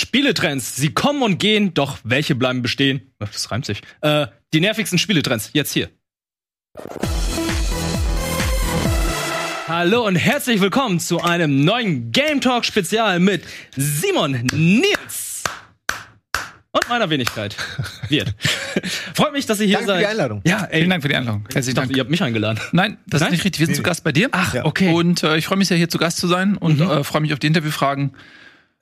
Spieletrends, sie kommen und gehen, doch welche bleiben bestehen? Das reimt sich. Äh, die nervigsten Spieletrends, jetzt hier. Hallo und herzlich willkommen zu einem neuen Game Talk Spezial mit Simon Nils und meiner Wenigkeit. Wird. Freut mich, dass ihr hier Danke für seid. die Einladung. Ja, ey, Vielen Dank für die Einladung. ich Herzlichen dachte, Dank. ihr habt mich eingeladen. Nein, das Nein? ist nicht richtig. Wir sind zu Gast bei dir. Ach, Ja. okay. Und äh, ich freue mich sehr, hier zu Gast zu sein und Mhm. äh, freue mich auf die Interviewfragen.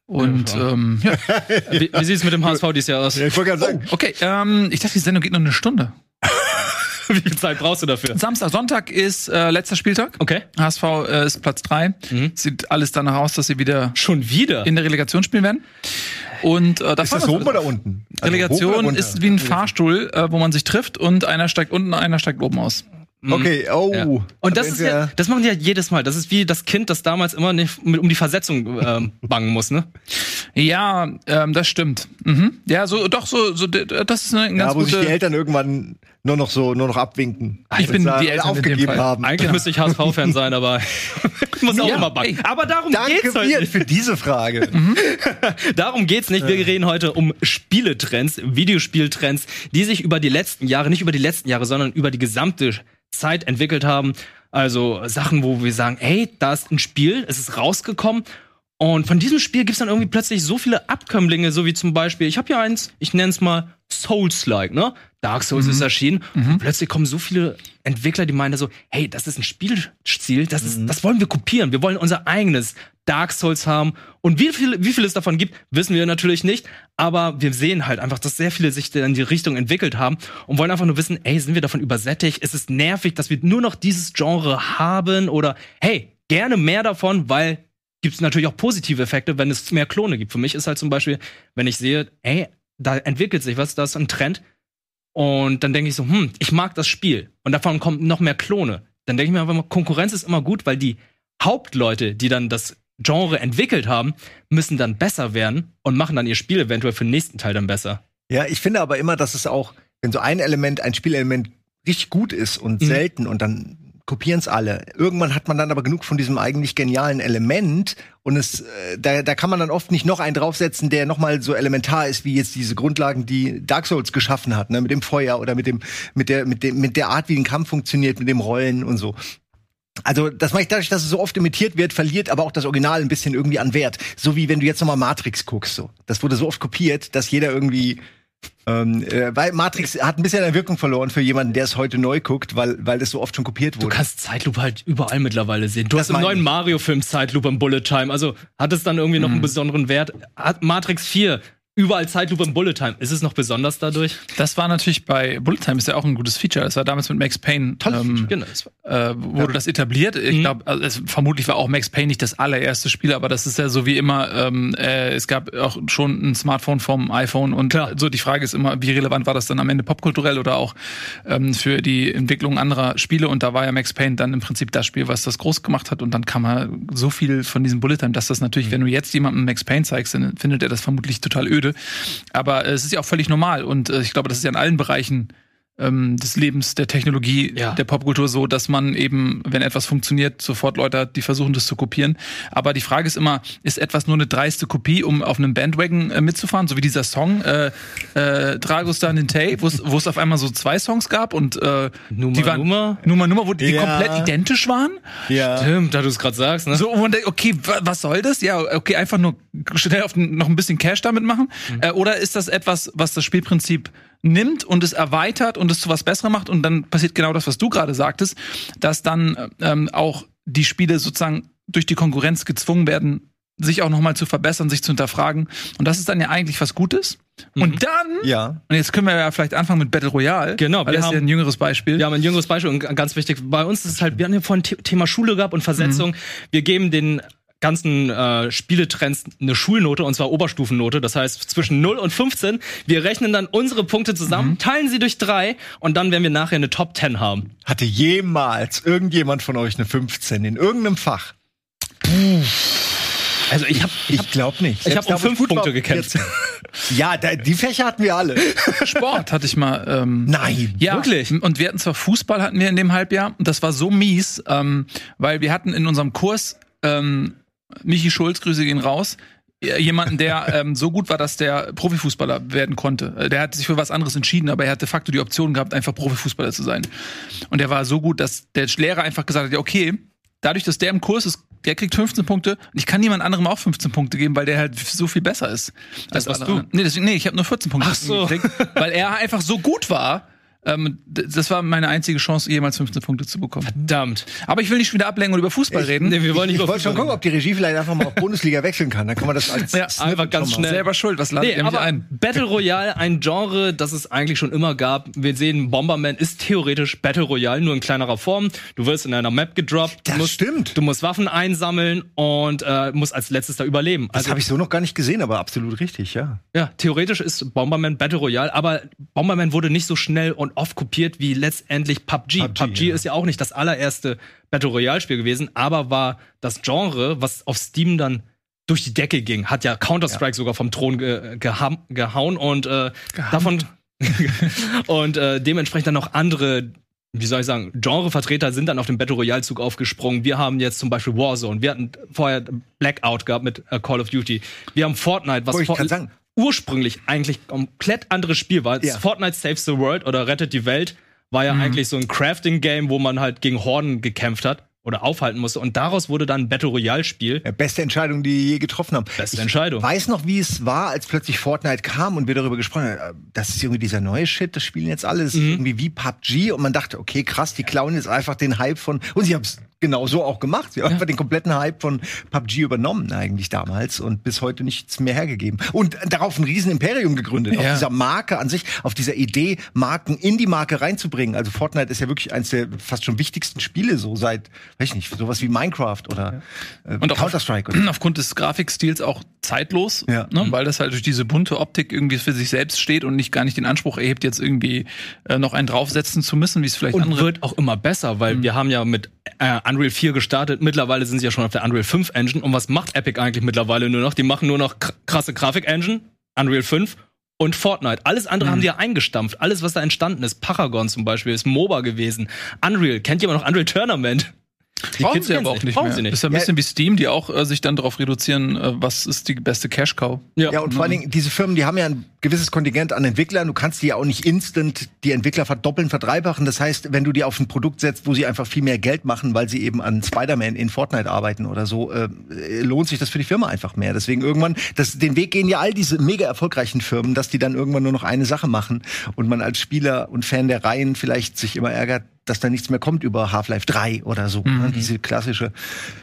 Und ähm, ja. wie, wie sieht es mit dem HSV dieses Jahr aus? Ja, ich wollte gerade sagen, okay, ähm, ich dachte, die Sendung geht noch eine Stunde. Wie viel Zeit brauchst du dafür? Samstag, Sonntag ist äh, letzter Spieltag. Okay. HSV äh, ist Platz drei. Mhm. Sieht alles danach aus, dass sie wieder Schon wieder? in der Relegation spielen werden. Und äh, da ist das oben oder unten? Also Relegation oder ist wie ein Fahrstuhl, äh, wo man sich trifft und einer steigt unten, einer steigt oben aus. Okay, oh. Ja. Und das Da ist ja, das machen die ja jedes Mal. Das ist wie das Kind, das damals immer nicht mit, um die Versetzung ähm, bangen muss, ne? Ja, ähm, das stimmt. Mhm. Ja, so doch so, so das ist eine ganz Ja, wo sich gute. die Eltern irgendwann nur noch so nur noch abwinken. Ich bin die Eltern aufgegeben haben. Eigentlich müsste ich HSV-Fan sein, aber ich muss auch Ja, immer bangen. ey. Aber darum Danke geht's heute nicht. für diese Frage. Darum geht's nicht. Wir reden heute um Spieletrends, Videospieltrends, die sich über die letzten Jahre, nicht über die letzten Jahre, sondern über die gesamte Zeit entwickelt haben. Also Sachen, wo wir sagen, ey, da ist ein Spiel, es ist rausgekommen. Und von diesem Spiel gibt's dann irgendwie plötzlich so viele Abkömmlinge, so wie zum Beispiel, ich habe hier eins, ich nenne es mal Souls-like, ne? Dark Souls ist erschienen. Und plötzlich kommen so viele Entwickler, die meinen so, hey, das ist ein Spielstil, das, ist, das wollen wir kopieren. Wir wollen unser eigenes Dark Souls haben. Und wie viel, wie viel es davon gibt, wissen wir natürlich nicht. Aber wir sehen halt einfach, dass sehr viele sich in die Richtung entwickelt haben und wollen einfach nur wissen, ey, sind wir davon übersättigt? Ist es nervig, dass wir nur noch dieses Genre haben? Oder hey, gerne mehr davon, weil gibt es natürlich auch positive Effekte, wenn es mehr Klone gibt. Für mich ist halt zum Beispiel, wenn ich sehe, ey, da entwickelt sich was, da ist ein Trend. Und dann denke ich so, hm, ich mag das Spiel. Und davon kommen noch mehr Klone. Dann denke ich mir einfach mal, Konkurrenz ist immer gut, weil die Hauptleute, die dann das Genre entwickelt haben, müssen dann besser werden und machen dann ihr Spiel eventuell für den nächsten Teil dann besser. Ja, ich finde aber immer, dass es auch, wenn so ein Element, ein Spielelement richtig gut ist und Mhm. selten und dann kopieren es alle. Irgendwann hat man dann aber genug von diesem eigentlich genialen Element und es, äh, da, da kann man dann oft nicht noch einen draufsetzen, der noch mal so elementar ist wie jetzt diese Grundlagen, die Dark Souls geschaffen hat, ne, mit dem Feuer oder mit dem, mit der, mit dem, mit der Art, wie ein Kampf funktioniert, mit dem Rollen und so. Also, das mache ich dadurch, dass es so oft imitiert wird, verliert aber auch das Original ein bisschen irgendwie an Wert. So wie wenn du jetzt nochmal Matrix guckst, so. Das wurde so oft kopiert, dass jeder irgendwie, ähm, äh, weil Matrix hat ein bisschen an Wirkung verloren für jemanden, der es heute neu guckt, weil, weil das so oft schon kopiert Du wurde. kannst Zeitlupe halt überall mittlerweile sehen. Du Das hast im neuen. Mario-Film Zeitlupe im Bullet Time. Also hat es dann irgendwie noch einen besonderen Wert? Hat Matrix 4 überall Zeitlupe im Bullet Time? Ist es noch besonders dadurch? Das war natürlich bei Bullet Time ist ja auch ein gutes Feature. Das war damals mit Max Payne. Tolles Feature. Genau. äh, wurde das etabliert. Ich Mhm. glaube, also vermutlich war auch Max Payne nicht das allererste Spiel, aber das ist ja so wie immer, ähm, äh, es gab auch schon ein Smartphone vom iPhone und Klar. so die Frage ist immer, wie relevant war das dann am Ende popkulturell oder auch ähm, für die Entwicklung anderer Spiele und da war ja Max Payne dann im Prinzip das Spiel, was das groß gemacht hat und dann kam man so viel von diesem Bullet Time, dass das natürlich, wenn du jetzt jemandem Max Payne zeigst, dann findet er das vermutlich total öde. Aber äh, es ist ja auch völlig normal und äh, ich glaube, das ist ja in allen Bereichen ähm, des Lebens, der Technologie, Ja. der Popkultur so, dass man eben, wenn etwas funktioniert, sofort Leute hat, die versuchen, das zu kopieren. Aber die Frage ist immer, ist etwas nur eine dreiste Kopie, um auf einem Bandwagon äh, mitzufahren, so wie dieser Song äh, äh, Dragostan in Tay, wo es wo es auf einmal so zwei Songs gab und äh, Numa die waren Numa? Numa Numa, wo die Ja. komplett identisch waren. ja. Stimmt, da du es gerade sagst, ne? So, und man denkt, okay, wa- was soll das? Ja, okay, einfach nur schnell auf n- noch ein bisschen Cash damit machen. Äh, oder ist das etwas, was das Spielprinzip nimmt und es erweitert und es zu was Besserem macht und dann passiert genau das, was du gerade sagtest, dass dann ähm, auch die Spiele sozusagen durch die Konkurrenz gezwungen werden, sich auch nochmal zu verbessern, sich zu hinterfragen. Und das ist dann ja eigentlich was Gutes. Und dann, Ja. und jetzt können wir ja vielleicht anfangen mit Battle Royale. Genau, weil wir das ist ja haben- ein jüngeres Beispiel. Wir haben ein jüngeres Beispiel und ganz wichtig, bei uns ist es halt, wir haben hier vorhin The- Thema Schule gehabt und Versetzung. Wir geben den ganzen äh, Spieletrends eine Schulnote und zwar Oberstufennote, das heißt zwischen 0 und 15. Wir rechnen dann unsere Punkte zusammen, teilen sie durch drei und dann werden wir nachher eine Top 10 haben. Hatte jemals irgendjemand von euch eine 15 in irgendeinem Fach? Also ich habe Ich glaube nicht. Ich hab Selbst um fünf Punkte gekämpft. 14. Ja, da, die Fächer hatten wir alle. Sport hatte ich mal. Ähm, Nein. Ja, Wirklich? Und wir hatten zwar Fußball hatten wir in dem Halbjahr und das war so mies, ähm, weil wir hatten in unserem Kurs ähm, Michi Schulz, Grüße gehen raus, jemanden, der ähm, so gut war, dass der Profifußballer werden konnte. Äh, Der hat sich für was anderes entschieden, aber er hat de facto die Option gehabt, einfach Profifußballer zu sein. Und der war so gut, dass der Lehrer einfach gesagt hat, ja, okay, dadurch, dass der im Kurs ist, der kriegt 15 Punkte und ich kann niemand anderem auch 15 Punkte geben, weil der halt so viel besser ist. Das warst du? Nee, deswegen, nee ich habe nur 14 Punkte Ach so. gekriegt, weil er einfach so gut war. Ähm, das war meine einzige Chance, jemals 15 Punkte zu bekommen. Verdammt. Aber ich will nicht schon wieder ablenken und über Fußball reden. Nee, wir wollen nicht Ich über wollte schon Fußball gucken, ob die Regie vielleicht einfach mal auf Bundesliga wechseln kann. Dann kann man das als Ja, einfach ganz schon schnell. Selber schuld, was ladet Nee, aber ein? Battle Royale, ein Genre, das es eigentlich schon immer gab. Wir sehen, Bomberman ist theoretisch Battle Royale, nur in kleinerer Form. Du wirst in einer Map gedroppt. Das musst, stimmt. Du musst Waffen einsammeln und äh, musst als letztes da überleben. Das habe ich so noch gar nicht gesehen, aber absolut richtig, ja. Ja, theoretisch ist Bomberman Battle Royale, aber Bomberman wurde nicht so schnell und oft kopiert wie letztendlich PUBG. PUBG, PUBG, ja. ist ja auch nicht das allererste Battle Royale Spiel gewesen, aber war das Genre, was auf Steam dann durch die Decke ging, hat ja Counter-Strike sogar vom Thron ge gehauen und äh, davon und äh, dementsprechend dann noch andere wie soll ich sagen, Genrevertreter sind dann auf den Battle Royale Zug aufgesprungen. Wir haben jetzt zum Beispiel Warzone. Wir hatten vorher Blackout gehabt mit äh, Call of Duty. Wir haben Fortnite, was Wollte ich vor- sagen. Ursprünglich eigentlich komplett anderes Spiel war. Ja. Fortnite Saves the World oder Rettet die Welt war ja eigentlich so ein Crafting-Game, wo man halt gegen Horden gekämpft hat oder aufhalten musste. Und daraus wurde dann ein Battle Royale-Spiel. Ja, beste Entscheidung, die je getroffen haben. Beste ich Entscheidung. weiß noch, wie es war, als plötzlich Fortnite kam und wir darüber gesprochen haben. äh, Das ist irgendwie dieser neue Shit, das spielen jetzt alle. Das ist irgendwie wie PUBG und man dachte, okay, krass, die klauen jetzt einfach den Hype von. Und sie haben es genau so auch gemacht. Sie haben einfach den kompletten Hype von PUBG übernommen, eigentlich damals und bis heute nichts mehr hergegeben. Und darauf ein riesen Imperium gegründet, auf Ja. dieser Marke an sich, auf dieser Idee, Marken in die Marke reinzubringen. Also Fortnite ist ja wirklich eins der fast schon wichtigsten Spiele, so seit, weiß ich nicht, sowas wie Minecraft oder äh, Und auch Counter-Strike. oder- aufgrund des Grafikstils auch zeitlos, Ja. ne, weil das halt durch diese bunte Optik irgendwie für sich selbst steht und nicht gar nicht den Anspruch erhebt, jetzt irgendwie äh, noch einen draufsetzen zu müssen, wie es vielleicht Und andere. wird auch immer besser, weil wir haben ja mit äh, Unreal 4 gestartet. Mittlerweile sind sie ja schon auf der Unreal 5 Engine. Und was macht Epic eigentlich mittlerweile nur noch? Die machen nur noch kr- krasse Grafik-Engine, Unreal 5 und Fortnite. Alles andere haben die ja eingestampft. Alles, was da entstanden ist, Paragon zum Beispiel, ist MOBA gewesen. Unreal, kennt jemand noch Unreal Tournament? Die Brauchen Kids sie aber auch nicht mehr. nicht. Ist ja ein Ja. bisschen wie Steam, die auch äh, sich dann darauf reduzieren, äh, was ist die beste Cash-Cow. Ja, und vor allen Dingen, diese Firmen, die haben ja ein gewisses Kontingent an Entwicklern. Du kannst die ja auch nicht instant die Entwickler verdoppeln, verdreifachen. Das heißt, wenn du die auf ein Produkt setzt, wo sie einfach viel mehr Geld machen, weil sie eben an Spider-Man in Fortnite arbeiten oder so, äh, lohnt sich das für die Firma einfach mehr. Deswegen irgendwann, das, den Weg gehen ja all diese mega erfolgreichen Firmen, dass die dann irgendwann nur noch eine Sache machen und man als Spieler und Fan der Reihen vielleicht sich immer ärgert, dass da nichts mehr kommt über Half-Life 3 oder so. Ne? Diese klassische äh,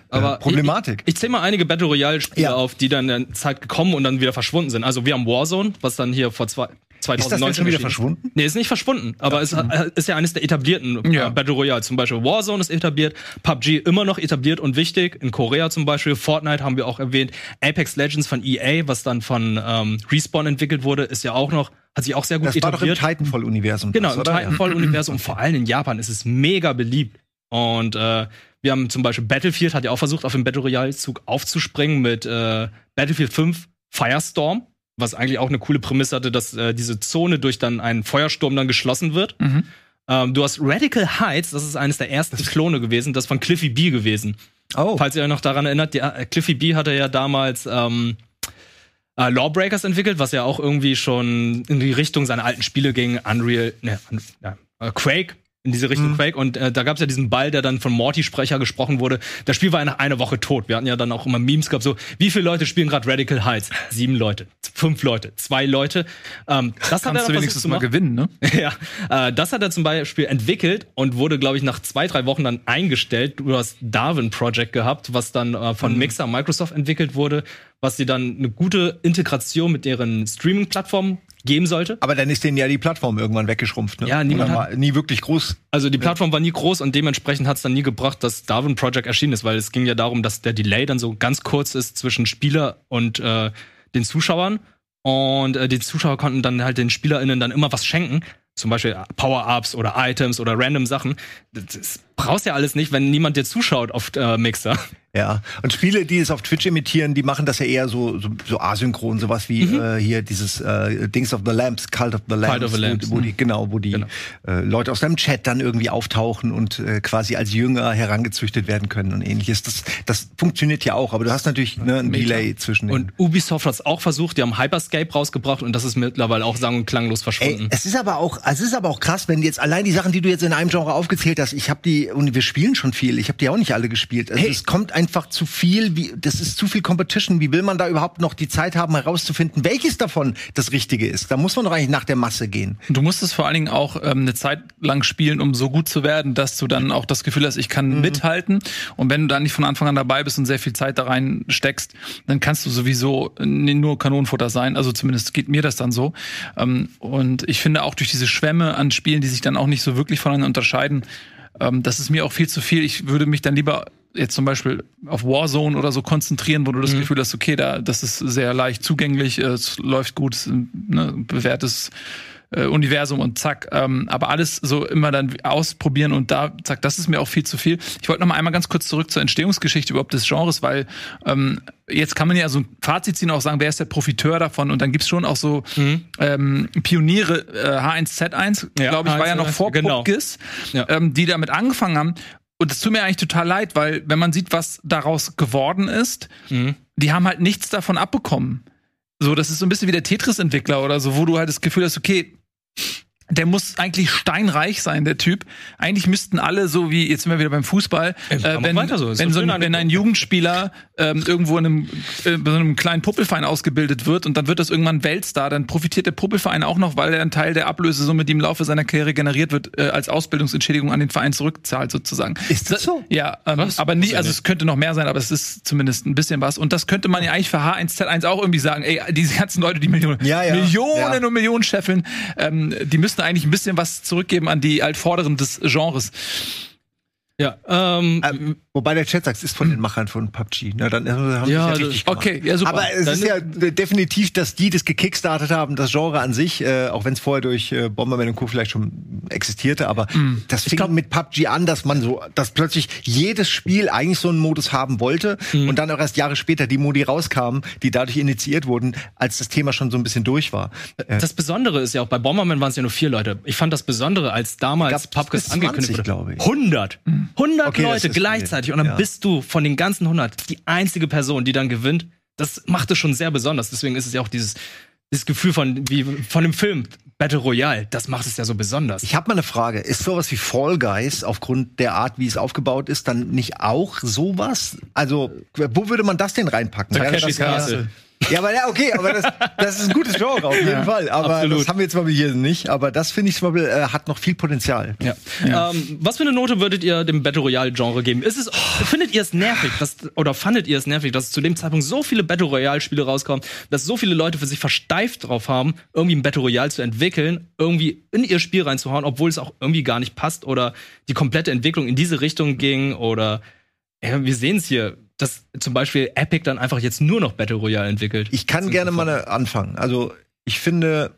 Aber Problematik. Ich, ich zähle mal einige Battle Royale-Spiele Ja. auf, die dann in der Zeit gekommen und dann wieder verschwunden sind. Also wir haben Warzone, was dann hier vor zwei, 2019 denn schon wieder ist. verschwunden? Nee, ist nicht verschwunden, aber es äh, ist ja eines der etablierten Ja. äh, Battle Royale. Zum Beispiel Warzone ist etabliert, PUBG immer noch etabliert und wichtig. In Korea zum Beispiel, Fortnite haben wir auch erwähnt, Apex Legends von EA, was dann von ähm, Respawn entwickelt wurde, ist ja auch noch, hat sich auch sehr gut Das war doch im etabliert. Titanfall-Universum. Genau, das, im? Titanfall-Universum, vor allem in Japan ist es mega beliebt. Und äh, wir haben zum Beispiel Battlefield, hat ja auch versucht, auf den Battle Royale-Zug aufzuspringen mit äh, Battlefield 5 Firestorm, was eigentlich auch eine coole Prämisse hatte, dass äh, diese Zone durch dann einen Feuersturm dann geschlossen wird. Mhm. Ähm, du hast Radical Heights, das ist eines der ersten Klone gewesen, das von Cliffy B gewesen. Oh. Falls ihr euch noch daran erinnert, die, Cliffy B hatte ja damals ähm, äh, Lawbreakers entwickelt, was ja auch irgendwie schon in die Richtung seiner alten Spiele ging, Unreal, ne, ja, äh, Quake, in diese Richtung Quake. Und äh, da gab es ja diesen Ball, der dann von Morty-Sprecher gesprochen wurde. Das Spiel war nach einer Woche tot. Wir hatten ja dann auch immer Memes gehabt, so, wie viele Leute spielen gerade Radical Heights? Sieben Leute, fünf Leute, zwei Leute. Ähm, das hat er Kannst du wenigstens mal gewinnen, ne? Ja, äh, das hat er zum Beispiel entwickelt und wurde, glaube ich, nach zwei, drei Wochen dann eingestellt. Du hast Darwin Project gehabt, was dann äh, von Mixer Microsoft entwickelt wurde, was sie dann eine gute Integration mit deren Streaming-Plattform geben sollte. Aber dann ist denen ja die Plattform irgendwann weggeschrumpft. Ne? Ja, niemand hat- war nie wirklich groß. Also die Plattform war nie groß und dementsprechend hat es dann nie gebracht, dass Darwin Project erschienen ist, weil es ging ja darum, dass der Delay dann so ganz kurz ist zwischen Spieler und äh, den Zuschauern. Und äh, die Zuschauer konnten dann halt den SpielerInnen dann immer was schenken. Zum Beispiel Power-Ups oder Items oder random Sachen. Das, das brauchst ja alles nicht, wenn niemand dir zuschaut auf äh, Mixer. Ja, und Spiele, die es auf Twitch imitieren, die machen das ja eher so, so, so asynchron, sowas wie Mhm. äh, hier dieses äh, Dings of the Lamps, Cult of the Lamps, Cult of the Lambs, wo, wo die, genau, wo die Genau. Äh, Leute aus deinem Chat dann irgendwie auftauchen und äh, quasi als Jünger herangezüchtet werden können und ähnliches. Das, das funktioniert ja auch, aber du hast natürlich ne, ein. Delay zwischen den. Und Ubisoft hat es auch versucht, die haben Hyperscape rausgebracht und das ist mittlerweile auch sang- und klanglos Ey, verschwunden. es ist aber auch, es ist aber auch krass, wenn jetzt allein die Sachen, die du jetzt in einem Genre aufgezählt hast, ich habe die und wir spielen schon viel, ich habe die auch nicht alle gespielt. Also Hey. es kommt einfach zu viel, wie das ist zu viel Competition. Wie will man da überhaupt noch die Zeit haben herauszufinden, welches davon das richtige ist? Da muss man doch eigentlich nach der Masse gehen. Du musst es vor allen Dingen auch ähm, eine Zeit lang spielen, um so gut zu werden, dass du dann auch das Gefühl hast, ich kann Mhm. mithalten. Und wenn du dann nicht von Anfang an dabei bist und sehr viel Zeit da rein steckst, dann kannst du sowieso äh, nur Kanonenfutter sein. Also zumindest geht mir das dann so. Ähm, und ich finde auch durch diese Schwämme an Spielen, die sich dann auch nicht so wirklich voneinander unterscheiden, ähm, das ist mir auch viel zu viel. Ich würde mich dann lieber jetzt zum Beispiel auf Warzone oder so konzentrieren, wo du das Gefühl hast, okay, da das ist sehr leicht zugänglich, äh, es läuft gut, ne, bewährtes äh, Universum und zack. Ähm, aber alles so immer dann ausprobieren und da, zack, das ist mir auch viel zu viel. Ich wollte noch mal einmal ganz kurz zurück zur Entstehungsgeschichte überhaupt des Genres, weil ähm, jetzt kann man ja so ein Fazit ziehen, auch sagen, wer ist der Profiteur davon? Und dann gibt's schon auch so ähm, Pioniere, äh, H1Z1, Ja, glaube ich, war ja noch H1Z1, vor genau. Puppgis, Ja. ähm, die damit angefangen haben. Und es tut mir eigentlich total leid, weil wenn man sieht, was daraus geworden ist, Mhm. die haben halt nichts davon abbekommen. So, das ist so ein bisschen wie der Tetris-Entwickler oder so, wo du halt das Gefühl hast, okay, der muss eigentlich steinreich sein, der Typ. Eigentlich müssten alle, so wie, jetzt sind wir wieder beim Fußball, äh, wenn, so, wenn, so ein, wenn ein angeguckt. Jugendspieler ähm, irgendwo in einem, äh, so einem kleinen Puppelverein ausgebildet wird und dann wird das irgendwann Weltstar, dann profitiert der Puppelverein auch noch, weil er einen Teil der Ablösesumme, die im Laufe seiner Karriere generiert wird, äh, als Ausbildungsentschädigung an den Verein zurückzahlt sozusagen. Ist das so? Ja, ähm, aber nicht, also nicht. es könnte noch mehr sein, aber es ist zumindest ein bisschen was. Und das könnte man ja eigentlich für H1Z1 auch irgendwie sagen, ey, diese ganzen Leute, die Millionen, Ja, ja. Millionen Ja. und Millionen scheffeln, ähm, die müssten eigentlich ein bisschen was zurückgeben an die Altvorderen des Genres. Ja, ähm, Ähm, wobei der Chat sagt, es ist von den Machern von PUBG. Na, dann haben sie Ja, ja richtig gemacht. Okay, ja, super. Aber es Dann ist ja definitiv, dass die das gekickstartet haben, das Genre an sich, äh, auch wenn es vorher durch äh, Bomberman und Co. vielleicht schon existierte, aber das fing mit PUBG an, dass man so, dass plötzlich jedes Spiel eigentlich so einen Modus haben wollte und dann auch erst Jahre später die Modi rauskamen, die dadurch initiiert wurden, als das Thema schon so ein bisschen durch war. Äh, das Besondere ist ja auch, bei Bomberman waren es ja nur vier Leute. Ich fand das Besondere, als damals bis angekündigt 20, wurde. glaube ich. 100. 100 Okay, Leute gleichzeitig. Viel. Und dann Ja. bist du von den ganzen 100 die einzige Person, die dann gewinnt. Das macht es schon sehr besonders. Deswegen ist es ja auch dieses, dieses Gefühl von, wie, von dem Film Battle Royale. Das macht es ja so besonders. Ich habe mal eine Frage. Ist sowas wie Fall Guys aufgrund der Art, wie es aufgebaut ist, dann nicht auch sowas? Also, wo würde man das denn reinpacken? Takeshis Castle. Ja, aber ja, okay, aber das, das ist ein gutes Genre auf jeden Fall. Aber absolut. das haben wir jetzt mal hier nicht. Aber das finde ich zum Beispiel äh, hat noch viel Potenzial. Ja. Ähm, was für eine Note würdet ihr dem Battle Royale Genre geben? Ist es, findet ihr es nervig, dass, oder fandet ihr es nervig, dass zu dem Zeitpunkt so viele Battle Royale Spiele rauskommen, dass so viele Leute für sich versteift drauf haben, irgendwie ein Battle Royale zu entwickeln, irgendwie in ihr Spiel reinzuhauen, obwohl es auch irgendwie gar nicht passt oder die komplette Entwicklung in diese Richtung ging oder ja, wir sehen es hier, dass zum Beispiel Epic dann einfach jetzt nur noch Battle Royale entwickelt. Ich kann gerne mal anfangen. Also, ich finde,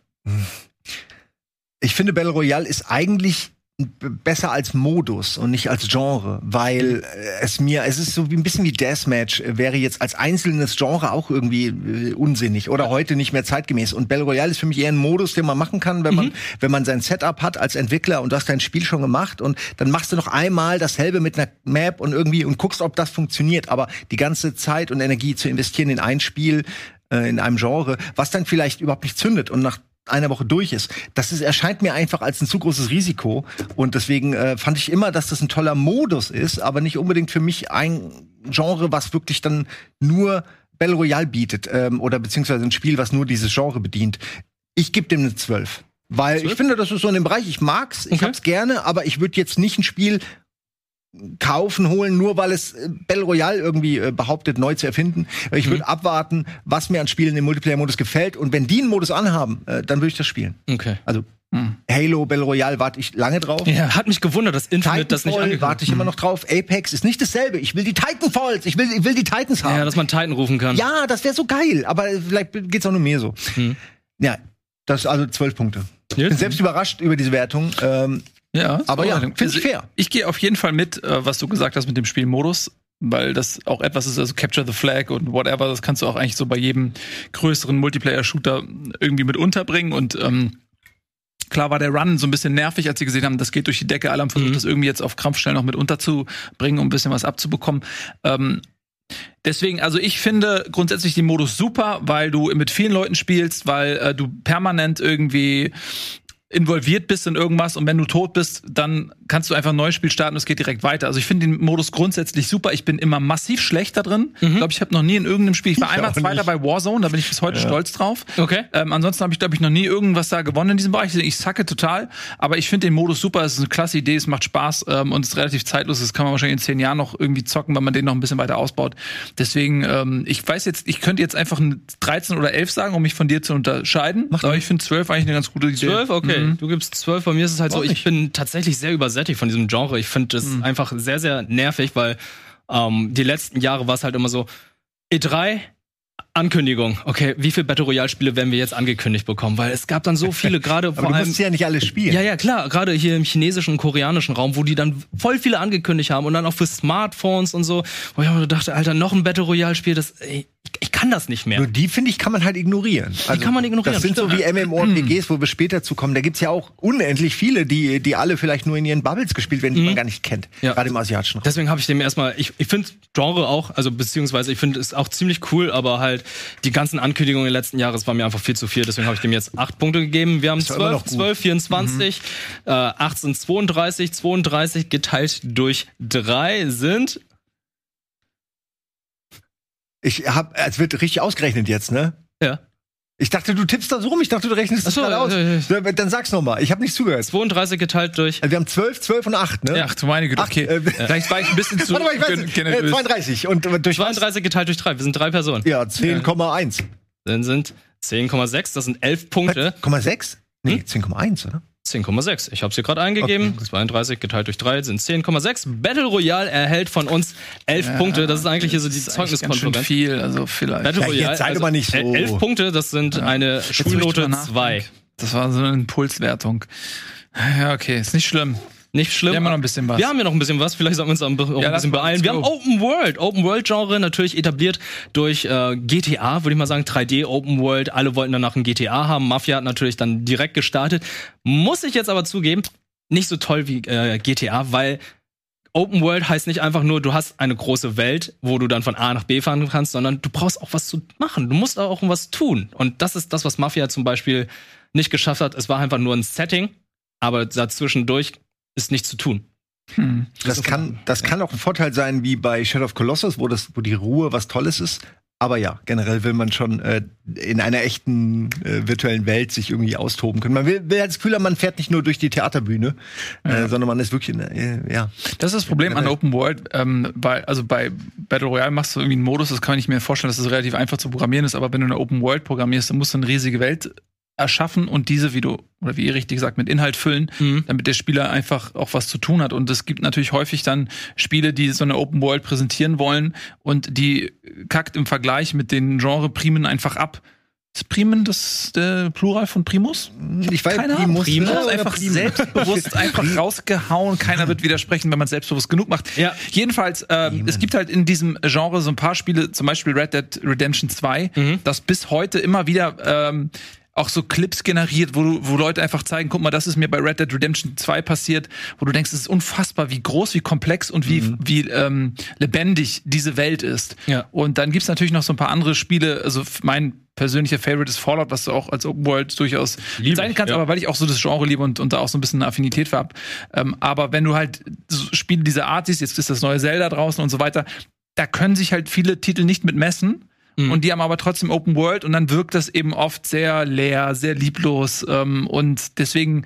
ich finde Battle Royale ist eigentlich besser als Modus und nicht als Genre, weil äh, es mir, es ist so wie ein bisschen wie Deathmatch, äh, wäre jetzt als einzelnes Genre auch irgendwie äh, unsinnig oder heute nicht mehr zeitgemäß. Und Battle Royale ist für mich eher ein Modus, den man machen kann, wenn man, wenn man sein Setup hat als Entwickler und du hast dein Spiel schon gemacht und dann machst du noch einmal dasselbe mit einer Map und irgendwie und guckst, ob das funktioniert. Aber die ganze Zeit und Energie zu investieren in ein Spiel, äh, in einem Genre, was dann vielleicht überhaupt nicht zündet und nach einer Woche durch ist. Das ist, erscheint mir einfach als ein zu großes Risiko. Und deswegen äh, fand ich immer, dass das ein toller Modus ist, aber nicht unbedingt für mich ein Genre, was wirklich dann nur Battle Royale bietet ähm, oder beziehungsweise ein Spiel, was nur dieses Genre bedient. Ich gebe dem eine 12. Weil ich 12? finde, das ist so in dem Bereich, ich mag's, ich Okay. hab's gerne, aber ich würde jetzt nicht ein Spiel kaufen, holen, nur weil es äh, Battle Royale irgendwie äh, behauptet, neu zu erfinden. Äh, Ich würde abwarten, was mir an Spielen im Multiplayer-Modus gefällt. Und wenn die einen Modus anhaben, äh, dann würde ich das spielen. Okay. Also Hm. Halo, Battle Royale warte ich lange drauf. Ja, hat mich gewundert, dass Infinite das nicht angekündigt warte ich immer noch drauf. Apex ist nicht dasselbe. Ich will die Titanfalls. Ich will, ich will die Titans haben. Ja, dass man Titan rufen kann. Ja, das wäre so geil. Aber vielleicht geht's auch nur mir so. Hm. Ja, das ist also zwölf Punkte. Ich bin selbst überrascht über diese Wertung. Ähm, Ja, Aber ja, also, find ich fair. Ich gehe auf jeden Fall mit, äh, was du gesagt hast mit dem Spielmodus. weil das auch etwas ist, also Capture the Flag und whatever, das kannst du auch eigentlich so bei jedem größeren Multiplayer-Shooter irgendwie mit unterbringen und ähm, Klar war der Run so ein bisschen nervig, als sie gesehen haben, das geht durch die Decke. Alle haben versucht, Mhm. das irgendwie jetzt auf Krampfstellen noch mit unterzubringen, um ein bisschen was abzubekommen. Ähm, deswegen, also ich finde grundsätzlich den Modus super, weil du mit vielen Leuten spielst, weil äh, du permanent irgendwie involviert bist in irgendwas und wenn du tot bist, dann kannst du einfach ein neues Spiel starten und es geht direkt weiter. Also ich finde den Modus grundsätzlich super. Ich bin immer massiv schlecht da drin. Ich glaube, ich habe noch nie in irgendeinem Spiel, ich war Ich einmal Zweiter bei Warzone, da bin ich bis heute stolz drauf. Okay. Ähm, ansonsten habe ich, glaube ich, noch nie irgendwas da gewonnen in diesem Bereich. Ich sacke total, aber ich finde den Modus super. Es ist eine klasse Idee, es macht Spaß ähm, und es ist relativ zeitlos. Das kann man wahrscheinlich in zehn Jahren noch irgendwie zocken, wenn man den noch ein bisschen weiter ausbaut. Deswegen, ähm, ich weiß jetzt, ich könnte jetzt einfach ein 13 oder 11 sagen, um mich von dir zu unterscheiden. aber ich finde 12 eigentlich eine ganz gute Idee. 12, okay. Mhm. Du gibst 12. Bei mir ist es halt so, Warum ich nicht? bin tatsächlich sehr übersättigt von diesem Genre. Ich finde es Mhm. einfach sehr, sehr nervig, weil ähm, die letzten Jahre war es halt immer so, E3, Ankündigung. Okay, wie viele Battle Royale Spiele werden wir jetzt angekündigt bekommen? Weil es gab dann so viele, gerade Aber vor du allem. musst ja nicht alle spielen. Ja, ja, klar. Gerade hier im chinesischen und koreanischen Raum, wo die dann voll viele angekündigt haben und dann auch für Smartphones und so. Wo ich auch dachte, Alter, noch ein Battle Royale Spiel, das, ey, ich, kann das nicht mehr. Nur die, finde ich, kann man halt ignorieren. Also, kann man ignorieren, Das sind so wie MMORPGs, wo wir später zu kommen. Da gibt's ja auch unendlich viele, die, die alle vielleicht nur in ihren Bubbles gespielt werden, die man gar nicht kennt. Ja. Gerade im asiatischen Raum. Deswegen habe ich dem erstmal, ich, ich finde Genre auch, also beziehungsweise ich finde es auch ziemlich cool, aber halt die ganzen Ankündigungen der letzten Jahre, es war mir einfach viel zu viel, deswegen habe ich dem jetzt acht Punkte gegeben. Wir haben Ist doch immer 12, noch gut. 12, 24, äh, 18, 32, 32 geteilt durch drei sind Ich hab, es wird richtig ausgerechnet jetzt, ne? ja, Ich dachte, du tippst da so rum. Ich dachte, du rechnest das so, gerade aus. äh, äh. Dann sag's noch mal. Ich habe nicht zugehört. 32 geteilt durch Also wir haben 12, 12 und 8, ne? Ach du meine Güte, okay. äh, Vielleicht war ich ein bisschen zu Warte mal, ich weiß nicht. Äh, generös. 32 und äh, durch was? 32 geteilt durch drei. Wir sind drei Personen. Ja, 10,1. Dann sind 10,6, das sind 11 Punkte. 10,6? Nee, 10,1, oder? 10,6. Ich habe es hier gerade eingegeben. Okay. 32 geteilt durch 3 sind 10,6. Battle Royale erhält von uns 11 Punkte. Das ist eigentlich hier so die Zeugniskonferenz. viel, also vielleicht. Battle Ja, Royale. jetzt mal nicht so. äh, 11 Punkte, das sind eine Jetzt, wo ich Schulnote drüber 2. nachdenke. Das war so eine Impulswertung. Ja, okay, ist nicht schlimm. Nicht schlimm. Wir haben noch ein bisschen was. Wir haben ja noch ein bisschen was. Vielleicht sollten wir uns auch ein Ja, bisschen lass mal, beeilen. Wir haben. Open World. Open World Genre natürlich etabliert durch äh, GTA, würde ich mal sagen. 3D Open World. Alle wollten danach ein GTA haben. Mafia hat natürlich dann direkt gestartet. Muss ich jetzt aber zugeben, nicht so toll wie äh, GTA, weil Open World heißt nicht einfach nur, du hast eine große Welt, wo du dann von A nach B fahren kannst, sondern du brauchst auch was zu machen. Du musst auch was tun. Und das ist das, was Mafia zum Beispiel nicht geschafft hat. Es war einfach nur ein Setting, aber dazwischendurch ist nichts zu tun. Hm. Das kann, das kann auch ein Vorteil sein, wie bei Shadow of Colossus, wo, das, wo die Ruhe was Tolles ist. Aber ja, generell will man schon äh, in einer echten äh, virtuellen Welt sich irgendwie austoben können. Man will, will halt das Gefühl haben, man fährt nicht nur durch die Theaterbühne, äh, sondern man ist wirklich in, äh, ja. Das ist das Problem an Open World, ähm, weil, also bei Battle Royale machst du irgendwie einen Modus, das kann ich mir vorstellen, dass es relativ einfach zu programmieren ist, aber wenn du eine Open World programmierst, dann musst du eine riesige Welt erschaffen und diese, wie du, oder wie ihr richtig gesagt, mit Inhalt füllen, Mhm. damit der Spieler einfach auch was zu tun hat. Und es gibt natürlich häufig dann Spiele, die so eine Open World präsentieren wollen und die kackt im Vergleich mit den Genre-Primen einfach ab. Ist Primen das der Plural von Primus? Ich weiß, Keine Primus, Primus oder einfach Primus? selbstbewusst einfach rausgehauen. Keiner wird widersprechen, wenn man es selbstbewusst genug macht. Ja. Jedenfalls, ähm, es gibt halt in diesem Genre so ein paar Spiele, zum Beispiel Red Dead Redemption 2, Mhm. das bis heute immer wieder ähm, auch so Clips generiert, wo, du- wo Leute einfach zeigen, guck mal, das ist mir bei Red Dead Redemption 2 passiert, wo du denkst, es ist unfassbar, wie groß, wie komplex und wie, wie ähm, lebendig diese Welt ist. Ja. Und dann gibt's natürlich noch so ein paar andere Spiele, also mein persönlicher Favorite ist Fallout, was du auch als Open World durchaus Liebe sein ich, kannst, ja. aber weil ich auch so das Genre liebe und, und da auch so ein bisschen eine Affinität für hab. Ähm, aber wenn du halt so Spiele dieser Art siehst, jetzt ist das neue Zelda draußen und so weiter, da können sich halt viele Titel nicht mit messen. Mhm. Und die haben aber trotzdem Open World und dann wirkt das eben oft sehr leer, sehr lieblos. Ähm, und deswegen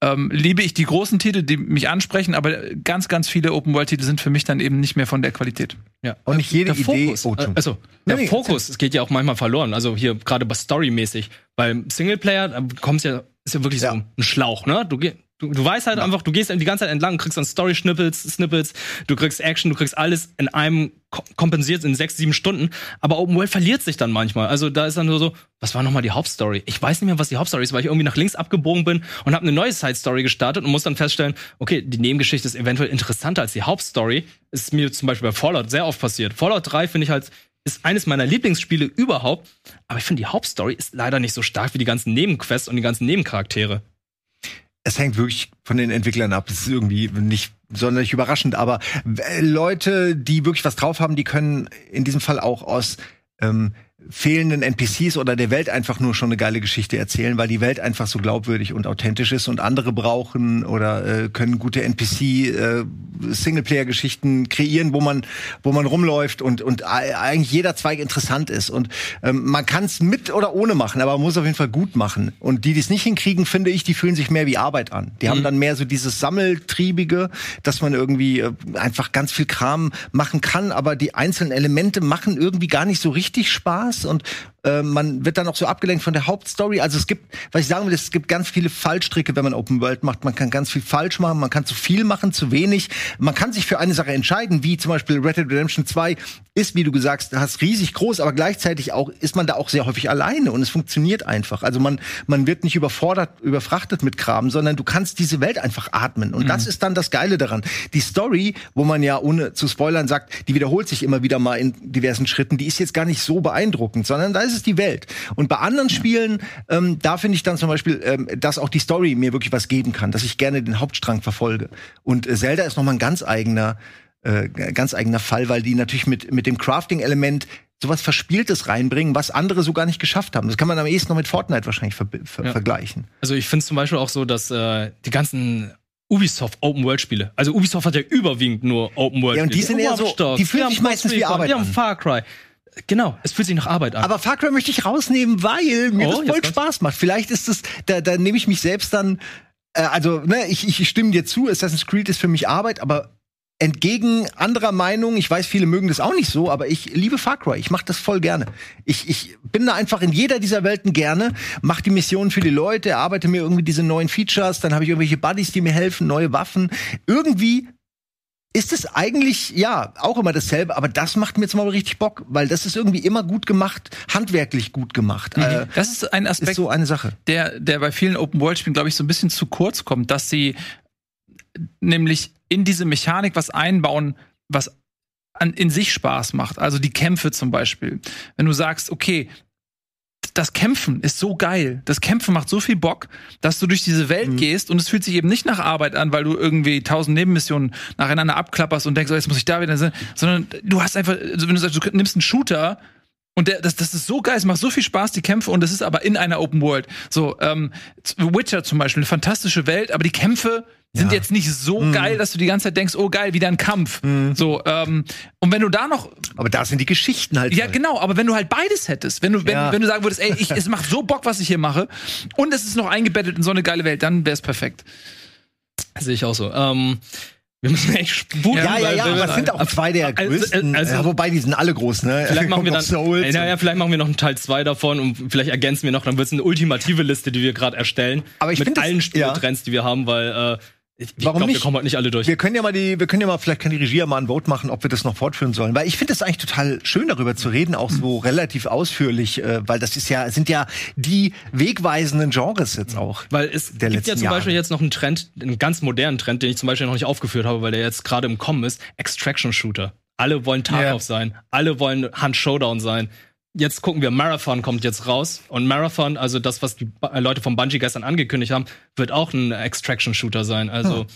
ähm, liebe ich die großen Titel, die mich ansprechen, aber ganz, ganz viele Open World Titel sind für mich dann eben nicht mehr von der Qualität. Ja. Und nicht jede der Idee- Fokus, Oh, also der Nee, Fokus, es geht ja auch manchmal verloren. Also hier gerade bei Storymäßig. Beim Singleplayer da kommst ja ist ja wirklich Ja. so ein Schlauch, ne? Du, geh- Du, du weißt halt einfach, du gehst die ganze Zeit entlang, kriegst dann Story-Snippets, Snippets, du kriegst Action, du kriegst alles in einem ko- kompensiert in sechs, sieben Stunden. Aber Open World verliert sich dann manchmal. Also da ist dann nur so, was war nochmal die Hauptstory? Ich weiß nicht mehr, was die Hauptstory ist, weil ich irgendwie nach links abgebogen bin und habe eine neue Side-Story gestartet und muss dann feststellen, okay, die Nebengeschichte ist eventuell interessanter als die Hauptstory. Ist mir zum Beispiel bei Fallout sehr oft passiert. Fallout 3 finde ich halt ist eines meiner Lieblingsspiele überhaupt, aber ich finde die Hauptstory ist leider nicht so stark wie die ganzen Nebenquests und die ganzen Nebencharaktere. Es hängt wirklich von den Entwicklern ab. Es ist irgendwie nicht sonderlich überraschend, aber äh, Leute, die wirklich was drauf haben, die können in diesem Fall auch aus ähm, fehlenden NPCs oder der Welt einfach nur schon eine geile Geschichte erzählen, weil die Welt einfach so glaubwürdig und authentisch ist und andere brauchen oder äh, können gute NPC äh, Singleplayer-Geschichten kreieren, wo man wo man rumläuft und und eigentlich jeder Zweig interessant ist. Und ähm, man kann es mit oder ohne machen, aber man muss auf jeden Fall gut machen. Und die, die es nicht hinkriegen, finde ich, die fühlen sich mehr wie Arbeit an. Die haben dann mehr so dieses Sammeltriebige, dass man irgendwie äh, einfach ganz viel Kram machen kann, aber die einzelnen Elemente machen irgendwie gar nicht so richtig Spaß und äh, man wird dann auch so abgelenkt von der Hauptstory. Also es gibt, was ich sagen will, es gibt ganz viele Fallstricke, wenn man Open World macht. Man kann ganz viel falsch machen, man kann zu viel machen, zu wenig. Man kann sich für eine Sache entscheiden, wie zum Beispiel Red Dead Redemption 2 ist, wie du gesagt hast, riesig groß, aber gleichzeitig auch ist man da auch sehr häufig alleine und es funktioniert einfach. Also man man wird nicht überfordert, überfrachtet mit Kram, sondern du kannst diese Welt einfach atmen und das ist dann das Geile daran. Die Story, wo man ja ohne zu spoilern sagt, die wiederholt sich immer wieder mal in diversen Schritten, die ist jetzt gar nicht so beeindruckend, sondern da ist es die Welt. Und bei anderen Spielen, ähm, da finde ich dann zum Beispiel, ähm, dass auch die Story mir wirklich was geben kann, dass ich gerne den Hauptstrang verfolge. Und äh, Zelda ist nochmal ein ganz eigener, äh, ganz eigener Fall, weil die natürlich mit, mit dem Crafting-Element sowas Verspieltes reinbringen, was andere so gar nicht geschafft haben. Das kann man am ehesten noch mit Fortnite wahrscheinlich ver ver Ja. vergleichen. Also ich finde es zum Beispiel auch so, dass äh, die ganzen Ubisoft Open World Spiele, also Ubisoft hat ja überwiegend nur Open World. Ja, und die Spiele. sind eher so- die fühlen sich meistens wie Arbeit Wir haben. Far Cry. Genau, es fühlt sich nach Arbeit an. Aber Far Cry möchte ich rausnehmen, weil mir Oh, das voll. Spaß macht. Vielleicht ist es, da, da nehme ich mich selbst dann, äh, also, ne, ich, ich stimme dir zu, Assassin's Creed ist für mich Arbeit, aber entgegen anderer Meinung, ich weiß, viele mögen das auch nicht so, aber ich liebe Far Cry. Ich mache das voll gerne. Ich, ich bin da einfach in jeder dieser Welten gerne, mache die Missionen für die Leute, erarbeite mir irgendwie diese neuen Features, dann habe ich irgendwelche Buddies, die mir helfen, neue Waffen. Irgendwie ist es eigentlich, ja, auch immer dasselbe, aber das macht mir jetzt mal richtig Bock, weil das ist irgendwie immer gut gemacht, handwerklich gut gemacht. Äh, Das ist ein Aspekt, ist so eine Sache. der, der bei vielen Open-World-Spielen, glaube ich, so ein bisschen zu kurz kommt, dass sie nämlich in diese Mechanik was einbauen, was an, in sich Spaß macht. Also die Kämpfe zum Beispiel. Wenn du sagst, okay, das Kämpfen ist so geil. Das Kämpfen macht so viel Bock, dass du durch diese Welt Mhm. gehst und es fühlt sich eben nicht nach Arbeit an, weil du irgendwie tausend Nebenmissionen nacheinander abklapperst und denkst, oh, jetzt muss ich da wieder sein, sondern du hast einfach, also wenn du sagst, du nimmst einen Shooter und der, das, das ist so geil, es macht so viel Spaß, die Kämpfe, und es ist aber in einer Open World. So, ähm, Witcher zum Beispiel, eine fantastische Welt, aber die Kämpfe sind Ja. jetzt nicht so Mhm. geil, dass du die ganze Zeit denkst, oh geil, wieder ein Kampf. So, ähm, und wenn du da noch Aber da sind die Geschichten halt. ja, toll. genau, aber wenn du halt beides hättest, wenn du, wenn, Ja. wenn du sagen würdest, ey, ich, es macht so Bock, was ich hier mache, und es ist noch eingebettet in so eine geile Welt, dann wäre es perfekt. Sehe ich auch so. Ähm, wir müssen echt spuren. Ja, ja, ja, aber es sind auch zwei der Also, größten. also- ja, wobei, die sind alle groß, ne? Vielleicht machen wir dann, Souls. Ey, naja, vielleicht machen wir noch einen Teil 2 davon und vielleicht ergänzen wir noch, dann wird es eine ultimative Liste, die wir gerade erstellen. Aber ich mit find das- allen Spieltrends, die wir haben, weil äh, ich, ich Warum glaube, wir nicht? kommen heute nicht alle durch. Wir können ja mal die, wir können ja mal, vielleicht kann die Regie ja mal ein Vote machen, ob wir das noch fortführen sollen. Weil ich finde es eigentlich total schön, darüber zu reden, auch so relativ ausführlich, äh, weil das ist ja, sind ja die wegweisenden Genres jetzt auch. Weil es der gibt ja zum Beispiel Jahre. jetzt noch einen Trend, einen ganz modernen Trend, den ich zum Beispiel noch nicht aufgeführt habe, weil der jetzt gerade im Kommen ist, Extraction Shooter. Alle wollen Tarkov Ja. sein, alle wollen Hunt Showdown sein. Jetzt gucken wir, Marathon kommt jetzt raus und Marathon, also das, was die äh, Leute von Bungie gestern angekündigt haben, wird auch ein Extraction Shooter sein. Also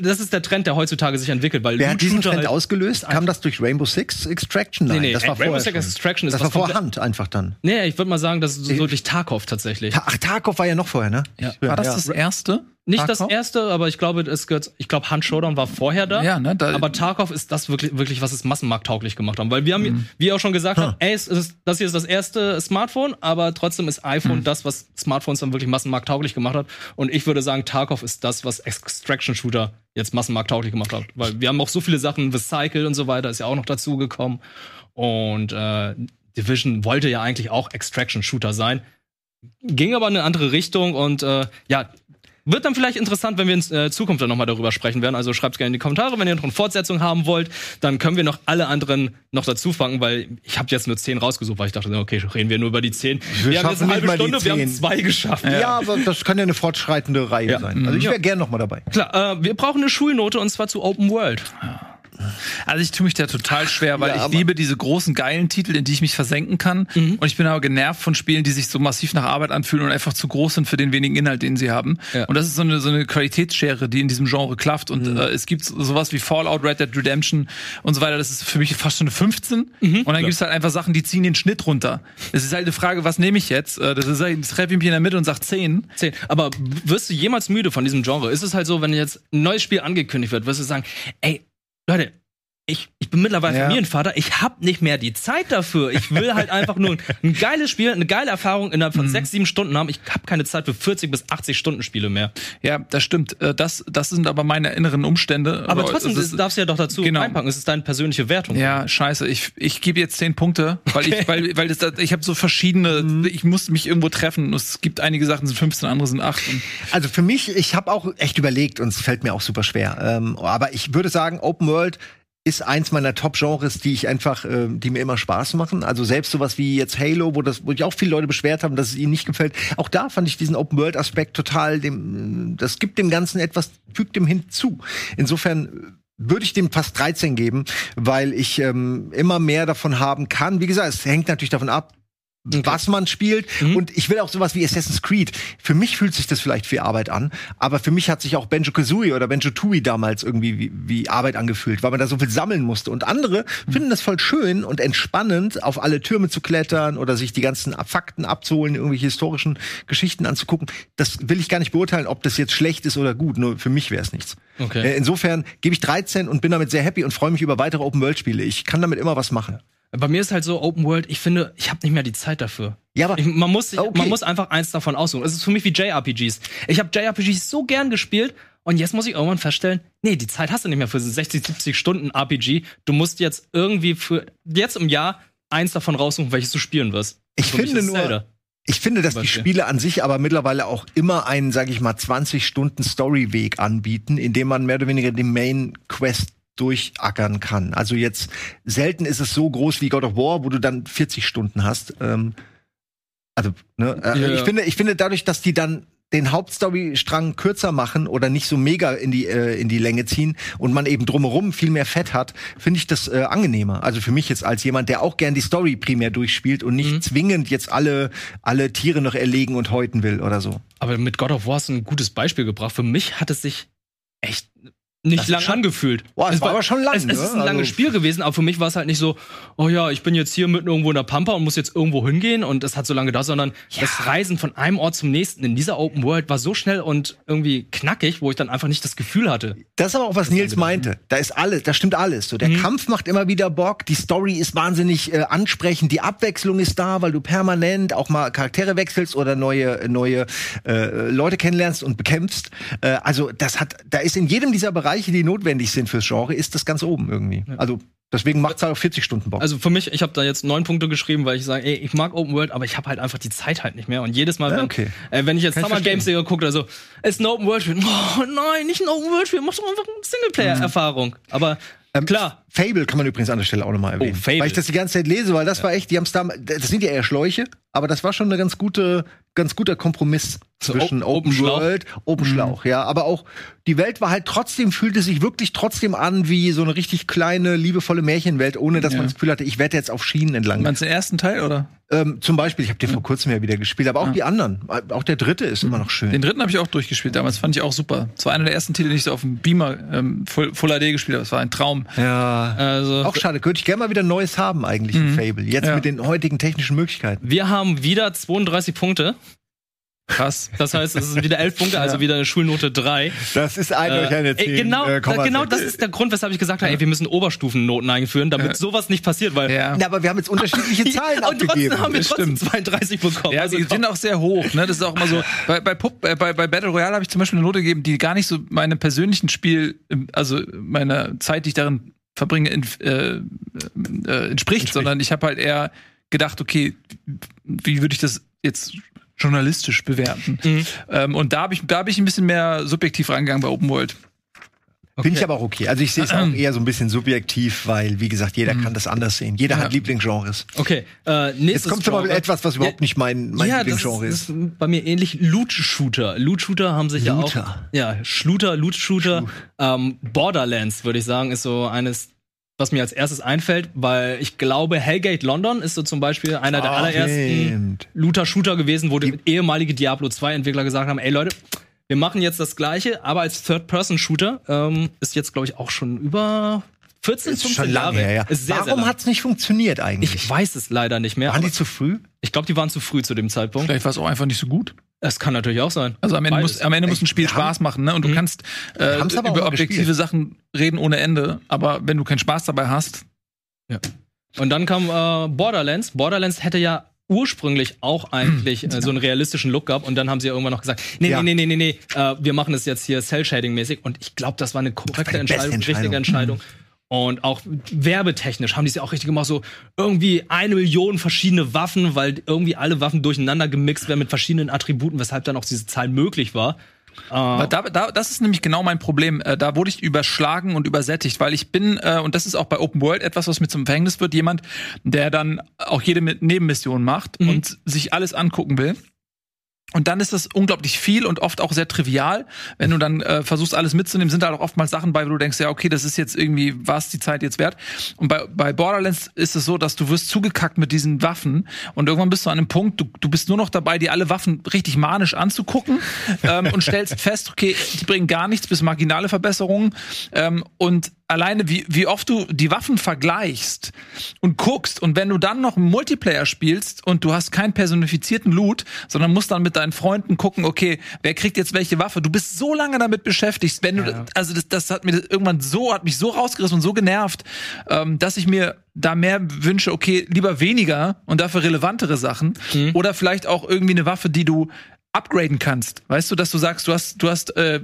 das ist der Trend, der heutzutage sich entwickelt, weil Wer hat diesen Trend halt- ausgelöst? Kam das durch Rainbow Six Extraction? Nein, Nee, nee, das war Rainbow vorher Six. Extraction ist Das was war vor komplett- Hand einfach dann. Nee, ich würde mal sagen, das ist wirklich Tarkov tatsächlich. Ta- Ach, Tarkov war ja noch vorher, ne? Ja. War das ja. das erste? Nicht Tarkov? das erste, aber ich glaube, es gehört, ich glaube, Hunt Showdown war vorher da. Ja, ne, da- aber Tarkov ist das wirklich, wirklich, was es massenmarkttauglich gemacht haben. Weil wir haben, Mhm. wie ihr auch schon gesagt habt, ey, es ist, das hier ist das erste Smartphone, aber trotzdem ist Mhm. iPhone das, was Smartphones dann wirklich massenmarkttauglich gemacht hat. Und ich würde sagen, Tarkov ist das, was Extraction Shooter jetzt massenmarkttauglich gemacht hat. Weil wir haben auch so viele Sachen, The Cycle und so weiter, ist ja auch noch dazu gekommen. Und äh, Division wollte ja eigentlich auch Extraction Shooter sein. Ging aber in eine andere Richtung und äh, ja, Wird dann vielleicht interessant, wenn wir in äh, Zukunft dann nochmal darüber sprechen werden. Also schreibt gerne in die Kommentare, wenn ihr noch eine Fortsetzung haben wollt. Dann können wir noch alle anderen noch dazu fangen, weil ich habe jetzt nur zehn rausgesucht, weil ich dachte, okay, reden wir nur über die zehn. Wir Wir, haben jetzt eine halbe Stunde, wir haben zwei geschafft. Ja. aber das kann ja eine fortschreitende Reihe Ja. sein. Also ich wäre gern noch mal dabei. Klar, äh, wir brauchen eine Schulnote und zwar zu Open World. Also ich tue mich da total schwer, weil Ja, ich liebe diese großen geilen Titel, in die ich mich versenken kann. Und ich bin aber genervt von Spielen, die sich so massiv nach Arbeit anfühlen und einfach zu groß sind für den wenigen Inhalt, den sie haben. Ja. Und das ist so eine, so eine Qualitätsschere, die in diesem Genre klafft. Und äh, es gibt sowas wie Fallout, Red Dead Redemption und so weiter. Das ist für mich fast schon eine 15. und dann gibt's halt einfach Sachen, die ziehen den Schnitt runter. Es ist halt eine Frage, was nehme ich jetzt? Äh, Das ist halt, treffe ich mich in der Mitte und sag 10. Zehn. Aber wirst du jemals müde von diesem Genre? Ist es halt so, wenn jetzt ein neues Spiel angekündigt wird, wirst du sagen, ey, Leute, ich, ich bin mittlerweile Ja. Familienvater, ich hab nicht mehr die Zeit dafür. Ich will halt einfach nur ein geiles Spiel, eine geile Erfahrung innerhalb Mhm. von sechs, sieben Stunden haben. Ich hab keine Zeit für 40 bis 80 Stunden Spiele mehr. Ja, das stimmt. Äh, Das, das sind aber meine inneren Umstände. Aber trotzdem es ist- das darfst du ja doch dazu Genau. reinpacken. Es ist deine persönliche Wertung. Ja, scheiße. Ich, ich gebe jetzt zehn Punkte, weil ich, weil, weil das, ich habe so verschiedene. Mhm. Ich muss mich irgendwo treffen. Es gibt einige Sachen sind 15, andere sind 8. Und Also für mich, ich habe auch echt überlegt und es fällt mir auch super schwer. Ähm, aber ich würde sagen, Open World ist eins meiner Top-Genres, die ich einfach, ähm, die mir immer Spaß machen. Also selbst sowas wie jetzt Halo, wo das, wo sich auch viele Leute beschwert haben, dass es ihnen nicht gefällt. Auch da fand ich diesen Open-World-Aspekt total, dem, das gibt dem Ganzen etwas, fügt dem hinzu. Insofern würde ich dem fast 13 geben, weil ich ähm, immer mehr davon haben kann. Wie gesagt, es hängt natürlich davon ab, was man spielt. Und ich will auch sowas wie Assassin's Creed. Für mich fühlt sich das vielleicht wie Arbeit an, aber für mich hat sich auch Banjo Kazooie oder Banjo Tooie damals irgendwie wie, wie Arbeit angefühlt, weil man da so viel sammeln musste. Und andere finden das voll schön und entspannend, auf alle Türme zu klettern oder sich die ganzen Fakten abzuholen, irgendwelche historischen Geschichten anzugucken. Das will ich gar nicht beurteilen, ob das jetzt schlecht ist oder gut. Nur für mich wäre es nichts. Okay. Äh, Insofern gebe ich 13 und bin damit sehr happy und freue mich über weitere Open-World-Spiele. Ich kann damit immer was machen. Bei mir ist halt so Open World, ich finde, ich habe nicht mehr die Zeit dafür. Ja, aber Ich, man, muss sich, Okay. man muss einfach eins davon aussuchen. Es ist für mich wie JRPGs. Ich habe JRPGs so gern gespielt und jetzt muss ich irgendwann feststellen, nee, die Zeit hast du nicht mehr für so 60, 70 Stunden RPG. Du musst jetzt irgendwie für jetzt im Jahr eins davon raussuchen, welches du spielen wirst. Ich mich finde nur- Zelda. Ich finde, dass die. Spiele an sich aber mittlerweile auch immer einen, sage ich mal, 20 Stunden Storyweg anbieten, in dem man mehr oder weniger den Main Quest durchackern kann. Also jetzt selten ist es so groß wie God of War, wo du dann 40 Stunden hast. Ähm, also, ne, äh, Ja, ja. ich finde, ich finde dadurch, dass die dann den Hauptstorystrang kürzer machen oder nicht so mega in die äh, in die Länge ziehen und man eben drumherum viel mehr Fett hat, finde ich das äh, angenehmer. Also für mich jetzt als jemand, der auch gern die Story primär durchspielt und nicht zwingend jetzt alle alle Tiere noch erlegen und häuten will oder so. Aber mit God of War hast du ein gutes Beispiel gebracht. Für mich hat es sich echt nicht Das lang schon- angefühlt. Boah, es war aber schon lang, Es, es ne? ist ein langes Also- Spiel gewesen, aber für mich war es halt nicht so, oh ja, ich bin jetzt hier mitten irgendwo in der Pampa und muss jetzt irgendwo hingehen und es hat so lange gedauert, sondern das Reisen von einem Ort zum nächsten in dieser Open World war so schnell und irgendwie knackig, wo ich dann einfach nicht das Gefühl hatte. Das ist aber auch, was Nils meinte. Da ist alles, da stimmt alles. So, der Kampf macht immer wieder Bock, die Story ist wahnsinnig äh, ansprechend, die Abwechslung ist da, weil du permanent auch mal Charaktere wechselst oder neue, neue äh, Leute kennenlernst und bekämpfst. Äh, also das hat, da ist in jedem dieser Bereiche, die notwendig sind fürs Genre, ist das ganz oben irgendwie. Also deswegen macht's halt auf 40 Stunden Bock. Also für mich, ich habe da jetzt neun Punkte geschrieben, weil ich sage, ey, ich mag Open World, aber ich habe halt einfach die Zeit halt nicht mehr. Und jedes Mal, Ja, wenn, okay. äh, wenn ich jetzt Kann ich Summer verstehen. Games Serie gucke, also es ist ein Open World Spiel. Oh nein, nicht ein Open World Spiel, mach doch einfach eine Singleplayer-Erfahrung. Aber klar, Fable kann man übrigens an der Stelle auch nochmal erwähnen. Oh, Fable. Weil ich das die ganze Zeit lese, weil das war echt, die haben's da, das sind ja eher Schläuche, aber das war schon eine ganz gute, ganz guter Kompromiss So, zwischen Open- Open, Open Schlauch. World, Open Schlauch, ja. Aber auch die Welt war halt trotzdem, fühlte sich wirklich trotzdem an wie so eine richtig kleine, liebevolle Märchenwelt, ohne dass Ja. man das Gefühl hatte, ich werde jetzt auf Schienen entlang. Meinst du den ersten Teil oder? Ähm, zum Beispiel, ich habe den vor kurzem ja wieder gespielt, aber auch die anderen. Auch der dritte ist immer noch schön. Den dritten habe ich auch durchgespielt damals, fand ich auch super. Das war einer der ersten Titel, den ich so auf dem Beamer ähm, Full, Full HD gespielt habe. Das war ein Traum. ja. also Auch schade, könnte ich gerne mal wieder Neues haben eigentlich in Fable. Jetzt Ja. mit den heutigen technischen Möglichkeiten. wir haben wieder 32 Punkte. Krass. Das heißt, es sind wieder 11 Punkte, also wieder eine Schulnote 3. Das ist eindeutig eine Ey, 10. genau, äh, genau das ist der Grund, weshalb ich gesagt habe, ey, wir müssen Oberstufennoten einführen, damit sowas nicht passiert, weil Ja. Na, aber wir haben jetzt unterschiedliche Zahlen und trotzdem abgegeben. haben wir trotzdem stimmt. 32 bekommen. Ja, Also die komm. sind auch sehr hoch. Ne? Das ist auch immer so. Bei, bei, Pup, äh, bei, bei Battle Royale habe ich zum Beispiel eine Note gegeben, die gar nicht so meinem persönlichen Spiel, ähm, also meiner Zeit, die ich darin verbringe, in, äh, äh, entspricht, sondern ich habe halt eher gedacht, okay, wie würde ich das jetzt journalistisch bewerten. Ähm, und da habe ich, da hab ich ein bisschen mehr subjektiv reingegangen bei Open World. Finde ich aber auch okay. Also ich sehe es auch eher so ein bisschen subjektiv, weil, wie gesagt, jeder kann das anders sehen. Jeder hat Lieblingsgenres. Okay, äh, nächstes Jetzt kommt mal Genre. etwas, was überhaupt nicht mein, mein ja, Lieblingsgenre das ist. ist bei mir ähnlich. Loot-Shooter. Loot-Shooter haben sich ja auch. Looter. Ja, Shooter, Loot-Shooter. Ähm, Borderlands, würde ich sagen, ist so eines, was mir als erstes einfällt, weil ich glaube, Hellgate London ist so zum Beispiel einer der Ah, allerersten. Looter-Shooter gewesen, wo die ehemalige Diablo 2-Entwickler gesagt haben: ey Leute, wir machen jetzt das gleiche, aber als Third-Person-Shooter. Ähm, ist jetzt, glaube ich, auch schon über 14, Ist 15 schon lange Jahre. her, ja. Ist sehr, Warum hat es nicht funktioniert eigentlich? Ich weiß es leider nicht mehr. Waren die zu früh? ich glaube, die waren zu früh zu dem Zeitpunkt. Vielleicht war es auch einfach nicht so gut. Das kann natürlich auch sein. Also am Ende, Beides. muss, am Ende muss ein Spiel Wir haben- Spaß machen, ne? Und du kannst äh, über objektive gespielt. Sachen reden ohne Ende, aber wenn du keinen Spaß dabei hast, Und dann kam äh, Borderlands. Borderlands hätte ja ursprünglich auch eigentlich äh, so einen realistischen Look gehabt und dann haben sie ja irgendwann noch gesagt, nee, Ja. nee, nee, nee, nee, nee, äh, wir machen das jetzt hier Cell-Shading-mäßig und ich glaube, das war eine korrekte Entscheidung, Entscheidung. richtige Entscheidung. Und auch werbetechnisch haben die es ja auch richtig gemacht, so irgendwie eine Million verschiedene Waffen, weil irgendwie alle Waffen durcheinander gemixt werden mit verschiedenen Attributen, weshalb dann auch diese Zahl möglich war. Da, da, das ist nämlich genau mein Problem. Äh, da wurde ich überschlagen und übersättigt, weil ich bin, äh, und das ist auch bei Open World etwas, was mir zum Verhängnis wird, jemand, der dann auch jede Nebenmission macht Mhm. und sich alles angucken will. Und dann ist das unglaublich viel und oft auch sehr trivial. Wenn du dann äh, versuchst, alles mitzunehmen, sind da auch oftmals Sachen bei, wo du denkst, ja, okay, das ist jetzt irgendwie, was die Zeit jetzt wert. Und bei, bei Borderlands ist es so, dass du wirst zugekackt mit diesen Waffen und irgendwann bist du an einem Punkt, du, du bist nur noch dabei, dir alle Waffen richtig manisch anzugucken ähm, und stellst fest, okay, die bringen gar nichts bis marginale Verbesserungen. Ähm, und alleine, wie, wie oft du die Waffen vergleichst und guckst und wenn du dann noch einen Multiplayer spielst und du hast keinen personifizierten Loot, sondern musst dann mit deinen Freunden gucken, okay, wer kriegt jetzt welche Waffe? Du bist so lange damit beschäftigt, wenn du, also das, das hat mir irgendwann so, hat mich so rausgerissen und so genervt, ähm, dass ich mir da mehr wünsche, okay, lieber weniger und dafür relevantere Sachen oder vielleicht auch irgendwie eine Waffe, die du upgraden kannst. Weißt du, dass du sagst, du hast, du hast äh,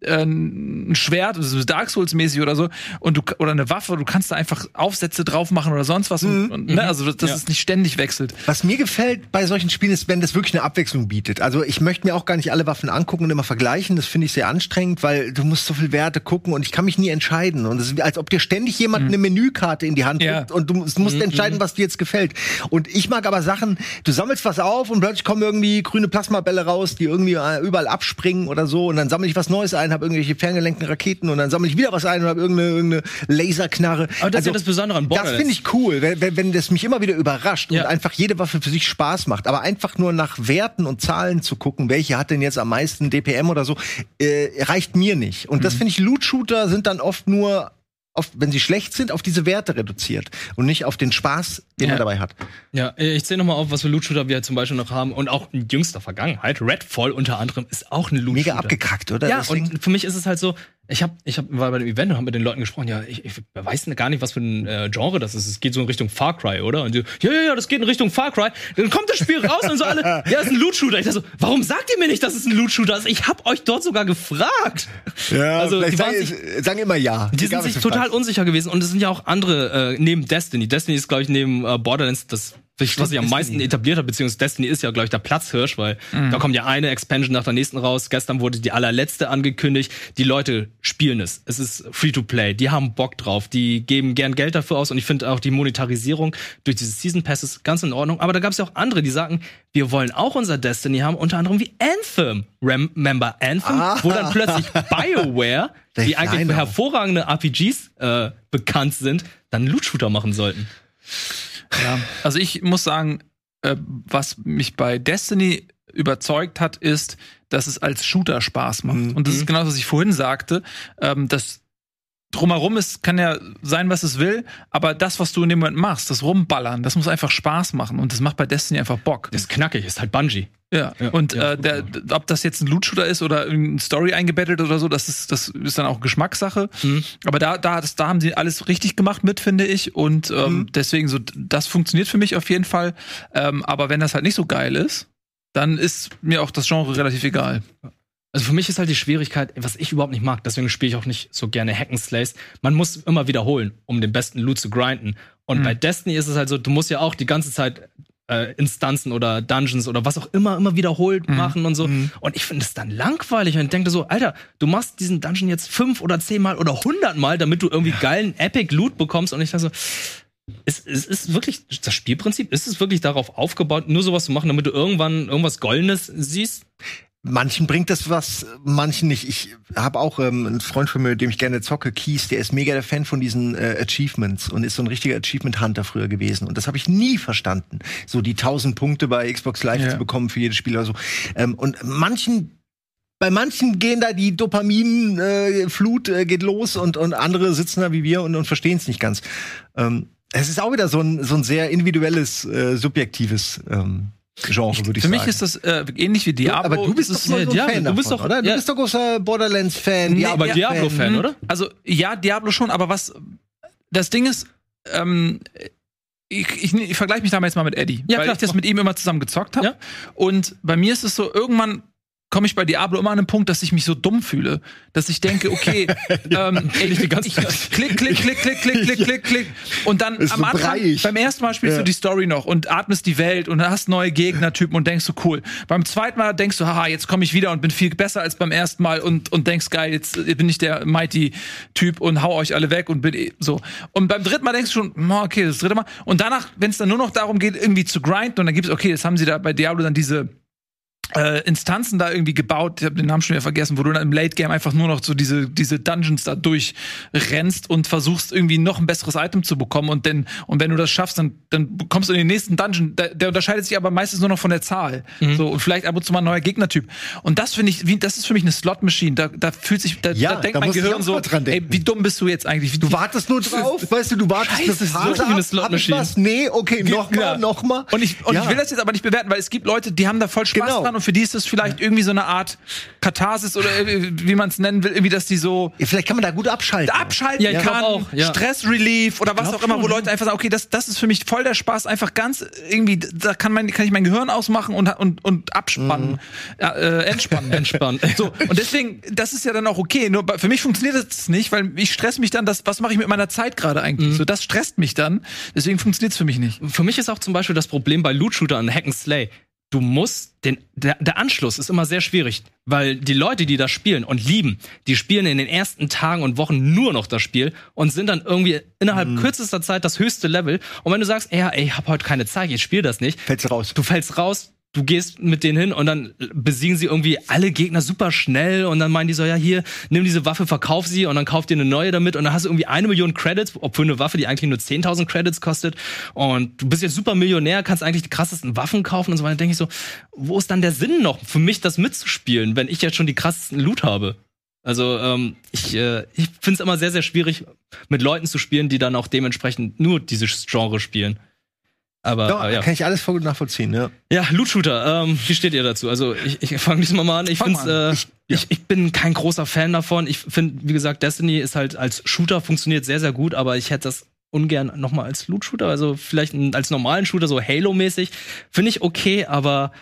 äh, ein Schwert, also Dark Souls mäßig oder so, und du oder eine Waffe, du kannst da einfach Aufsätze drauf machen oder sonst was, und, und, ne, also dass, Ja. es nicht ständig wechselt. Was mir gefällt bei solchen Spielen ist, wenn das wirklich eine Abwechslung bietet. Also ich möchte mir auch gar nicht alle Waffen angucken und immer vergleichen. Das finde ich sehr anstrengend, weil du musst so viel Werte gucken und ich kann mich nie entscheiden. Und es ist, als ob dir ständig jemand eine Menükarte in die Hand Ja. drückt und du musst musst entscheiden, was dir jetzt gefällt. Und ich mag aber Sachen, du sammelst was auf und plötzlich kommen irgendwie grüne Plasmabälle raus, die irgendwie äh, überall abspringen oder so. Und dann sammle ich was Neues ein, habe irgendwelche ferngelenkten Raketen und dann sammle ich wieder was ein und habe irgendeine, irgendeine Laserknarre. Also Aber das ist ja das Besondere an Das Borderlands. finde ich cool, wenn, wenn, wenn das mich immer wieder überrascht Ja. und einfach jede Waffe für sich Spaß macht. Aber einfach nur nach Werten und Zahlen zu gucken, welche hat denn jetzt am meisten DPM oder so, äh, reicht mir nicht. Und das Mhm. finde ich, Loot-Shooter sind dann oft nur, auf, wenn sie schlecht sind, auf diese Werte reduziert und nicht auf den Spaß, den Ja. man dabei hat. Ja, äh, ich zähle nochmal auf, was für Loot-Shooter wir zum Beispiel noch haben. Und auch in jüngster Vergangenheit, Redfall unter anderem, ist auch ein Loot-Shooter. Mega abgekackt, oder? Ja, das Ding? und für mich ist es halt so, ich hab, ich hab, war bei dem Event und hab mit den Leuten gesprochen, ja, ich, ich weiß gar nicht, was für ein äh, Genre das ist. Es geht so in Richtung Far Cry, oder? Und die, ja, ja, ja, das geht in Richtung Far Cry. Dann kommt das Spiel raus und so alle, ja, es ist ein Loot-Shooter. Ich dachte so, warum sagt ihr mir nicht, dass es ein Loot-Shooter ist? Ich hab euch dort sogar gefragt. ja, also, die sagen, sagen immer ja. Die Egal, sind sich total unsicher gewesen und es sind ja auch andere äh, neben Destiny. Destiny ist glaube ich neben äh, Borderlands das was sich am meisten etabliert hat, beziehungsweise Destiny ist ja, glaube ich, der Platzhirsch, weil da kommt ja eine Expansion nach der nächsten raus. Gestern wurde die allerletzte angekündigt. Die Leute spielen es. Es ist Free-to-Play. Die haben Bock drauf. Die geben gern Geld dafür aus und ich finde auch die Monetarisierung durch diese Season Passes ganz in Ordnung. Aber da gab es ja auch andere, die sagen, wir wollen auch unser Destiny haben, unter anderem wie Anthem. Remember Anthem? Ah. Wo dann plötzlich BioWare, die eigentlich für hervorragende RPGs äh, bekannt sind, dann Loot-Shooter machen sollten. Ja. Also ich muss sagen, äh, was mich bei Destiny überzeugt hat, ist, dass es als Shooter Spaß macht. Mhm. Und das ist genau, was ich vorhin sagte. Ähm, das drumherum ist, kann ja sein, was es will, aber das, was du in dem Moment machst, das Rumballern, das muss einfach Spaß machen. Und das macht bei Destiny einfach Bock. Das ist knackig, ist halt Bungie. Ja, Ja, und ja, äh, der, ob das jetzt ein Loot-Shooter ist oder eine Story eingebettet oder so, das ist, das ist dann auch Geschmackssache. Mhm. Aber da, da, das, da haben sie alles richtig gemacht mit, finde ich. Und ähm, Mhm. deswegen so, das funktioniert für mich auf jeden Fall. Ähm, aber wenn das halt nicht so geil ist, dann ist mir auch das Genre relativ egal. Also für mich ist halt die Schwierigkeit, was ich überhaupt nicht mag, deswegen spiele ich auch nicht so gerne Hack'n'Slays. Man muss immer wiederholen, um den besten Loot zu grinden. Und Mhm. bei Destiny ist es halt so, du musst ja auch die ganze Zeit äh, Instanzen oder Dungeons oder was auch immer immer wiederholt machen und so. Und ich finde es dann langweilig und denke so, Alter, du machst diesen Dungeon jetzt fünf oder zehnmal oder hundertmal, damit du irgendwie geilen Epic Loot bekommst. Und ich dachte so, es, es ist wirklich, das Spielprinzip, ist es wirklich darauf aufgebaut, nur sowas zu machen, damit du irgendwann irgendwas Goldenes siehst? Manchen bringt das was, manchen nicht. Ich habe auch ähm, einen Freund von mir, mit dem ich gerne zocke, Keys, der ist mega der Fan von diesen äh, Achievements und ist so ein richtiger Achievement Hunter früher gewesen. Und das habe ich nie verstanden, so die 1000 Punkte bei Xbox Live Ja. zu bekommen für jedes Spiel oder so. Ähm, und manchen bei manchen gehen da die Dopaminflut äh, äh, geht los und, und andere sitzen da wie wir und, und verstehen es nicht ganz. Ähm, es ist auch wieder so ein, so ein sehr individuelles, äh, subjektives ähm, Genre, würde ich Für sagen. mich ist das äh, ähnlich wie Diablo. aber du bist doch so ein ja, Fan du davon, bist doch- oder? Du ja. bist doch großer Borderlands-Fan. Nee, aber Diablo-Fan, Mhm. oder? Also ja, Diablo schon, aber was das Ding ist, ähm, ich, ich, ich vergleiche mich da mal jetzt mal mit Eddie, Ja, weil klar, ich das mit ihm immer zusammen gezockt habe. Ja. Und bei mir ist es so, irgendwann komme ich bei Diablo immer an den Punkt, dass ich mich so dumm fühle, dass ich denke, okay, ähm, ey, ich, ich, klick, klick, klick, klick, klick, klick, klick, klick. Und dann Ist am so Anfang, breiig. beim ersten Mal spielst Ja. du die Story noch und atmest die Welt und hast neue Gegnertypen und denkst so, cool. Beim zweiten Mal denkst du, haha, jetzt komme ich wieder und bin viel besser als beim ersten Mal und, und denkst, geil, jetzt bin ich der Mighty-Typ und hau euch alle weg und bin eh so. Und beim dritten Mal denkst du schon, "Ma, okay, das dritte Mal. Und danach, wenn es dann nur noch darum geht, irgendwie zu grinden und dann gibt's, okay, das haben sie da bei Diablo dann diese äh, Instanzen da irgendwie gebaut, ich habe den Namen schon wieder vergessen, wo du dann im Late Game einfach nur noch so diese diese Dungeons da durchrennst und versuchst irgendwie noch ein besseres Item zu bekommen und denn und wenn du das schaffst, dann dann kommst du in den nächsten Dungeon, der, der unterscheidet sich aber meistens nur noch von der Zahl. So und vielleicht ab und zu mal ein neuer Gegnertyp. Und das finde ich, wie, das ist für mich eine Slot Machine. Da, da fühlt sich da, Ja, da denkt da mein Gehirn so, ey, wie dumm bist du jetzt eigentlich? Du wartest nur drauf, weißt du, du wartest Scheiße, eine so Phase wie eine ab, Slot hab ich Machine. was? Nee, okay, nochmal, Ja. nochmal. Und ich, und Ja. ich will das jetzt aber nicht bewerten, weil es gibt Leute, die haben da voll Spaß Genau. dran und für die ist das vielleicht irgendwie so eine Art Katharsis oder äh, wie man es nennen will, irgendwie, dass die so Ja, vielleicht kann man da gut abschalten. abschalten Ja, kann, auch, ja. Stressrelief oder was auch immer, wo schon, Leute einfach sagen, okay, das, das ist für mich voll der Spaß, einfach ganz irgendwie, da kann, mein, kann ich mein Gehirn ausmachen und, und, und abspannen, ja, äh, entspannen. Entspannt. So, und deswegen, das ist ja dann auch okay. Nur für mich funktioniert das nicht, weil ich stress mich dann, das, was mache ich mit meiner Zeit gerade eigentlich? So, das stresst mich dann. Deswegen funktioniert es für mich nicht. Für mich ist auch zum Beispiel das Problem bei Loot-Shooter und Hack and Slay. Du musst den, der, der Anschluss ist immer sehr schwierig, weil die Leute, die das spielen und lieben, die spielen in den ersten Tagen und Wochen nur noch das Spiel und sind dann irgendwie innerhalb kürzester Zeit das höchste Level. Und wenn du sagst, ey, ey ich habe heute keine Zeit, ich spiele das nicht, Fällst du raus. du fällst raus, du gehst mit denen hin und dann besiegen sie irgendwie alle Gegner super schnell und dann meinen die so, ja hier, nimm diese Waffe, verkauf sie und dann kauf dir eine neue damit und dann hast du irgendwie eine Million Credits, obwohl eine Waffe, die eigentlich nur 10.000 Credits kostet und du bist jetzt super Millionär, kannst eigentlich die krassesten Waffen kaufen und so weiter. Denke ich so, wo ist dann der Sinn noch für mich, das mitzuspielen, wenn ich jetzt schon die krassesten Loot habe? Also ähm, ich, äh, ich finde es immer sehr, sehr schwierig, mit Leuten zu spielen, die dann auch dementsprechend nur dieses Genre spielen. Aber Ja, äh, ja. kann ich alles voll gut nachvollziehen, ja. Ja, Loot-Shooter, ähm, wie steht ihr dazu? Also ich, ich fange diesmal mal an. Ich find's, mal äh, ich, ich bin kein großer Fan davon. Ich finde, wie gesagt, Destiny ist halt als Shooter funktioniert sehr, sehr gut, aber ich hätte das ungern nochmal als Loot-Shooter, also vielleicht als normalen Shooter, so Halo-mäßig, finde ich okay, aber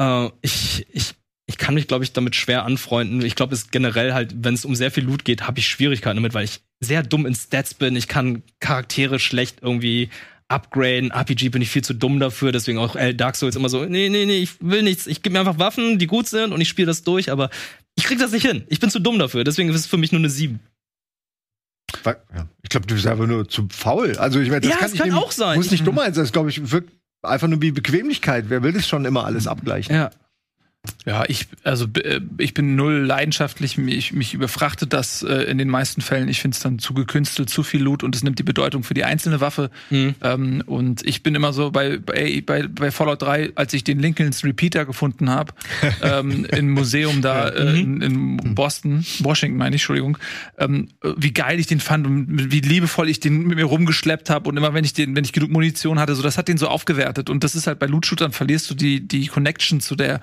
äh, ich, ich, ich kann mich, glaube ich, damit schwer anfreunden. Ich glaube, es generell halt, wenn es um sehr viel Loot geht, habe ich Schwierigkeiten damit, weil ich sehr dumm in Stats bin. Ich kann Charaktere schlecht irgendwie upgraden. RPG bin ich viel zu dumm dafür, deswegen auch äh, Dark Souls immer so, nee, nee, nee, ich will nichts. Ich gebe mir einfach Waffen, die gut sind und ich spiele das durch, aber ich krieg das nicht hin. Ich bin zu dumm dafür, deswegen ist es für mich nur eine 7. Ja. Ich glaube, du bist einfach nur zu faul. Also ich meine, das Ja, kann, das ich kann dem- auch sein. Muss nicht dumm sein, das glaube ich wirkt einfach nur wie Bequemlichkeit. Wer will das schon immer alles abgleichen? Ja. Ja, ich, also äh, ich bin null leidenschaftlich, mich, mich überfrachtet das äh, in den meisten Fällen. Ich finde es dann zu gekünstelt, zu viel Loot und es nimmt die Bedeutung für die einzelne Waffe. Mhm. Ähm, und ich bin immer so bei, bei, bei, Fallout 3, als ich den Lincolns Repeater gefunden habe, ähm, im Museum da äh, in, in Boston, Washington meine ich, Entschuldigung, ähm, wie geil ich den fand und wie liebevoll ich den mit mir rumgeschleppt habe und immer wenn ich den, wenn ich genug Munition hatte, so das hat den so aufgewertet. Und das ist halt bei Loot-Shootern verlierst du die, die Connection zu der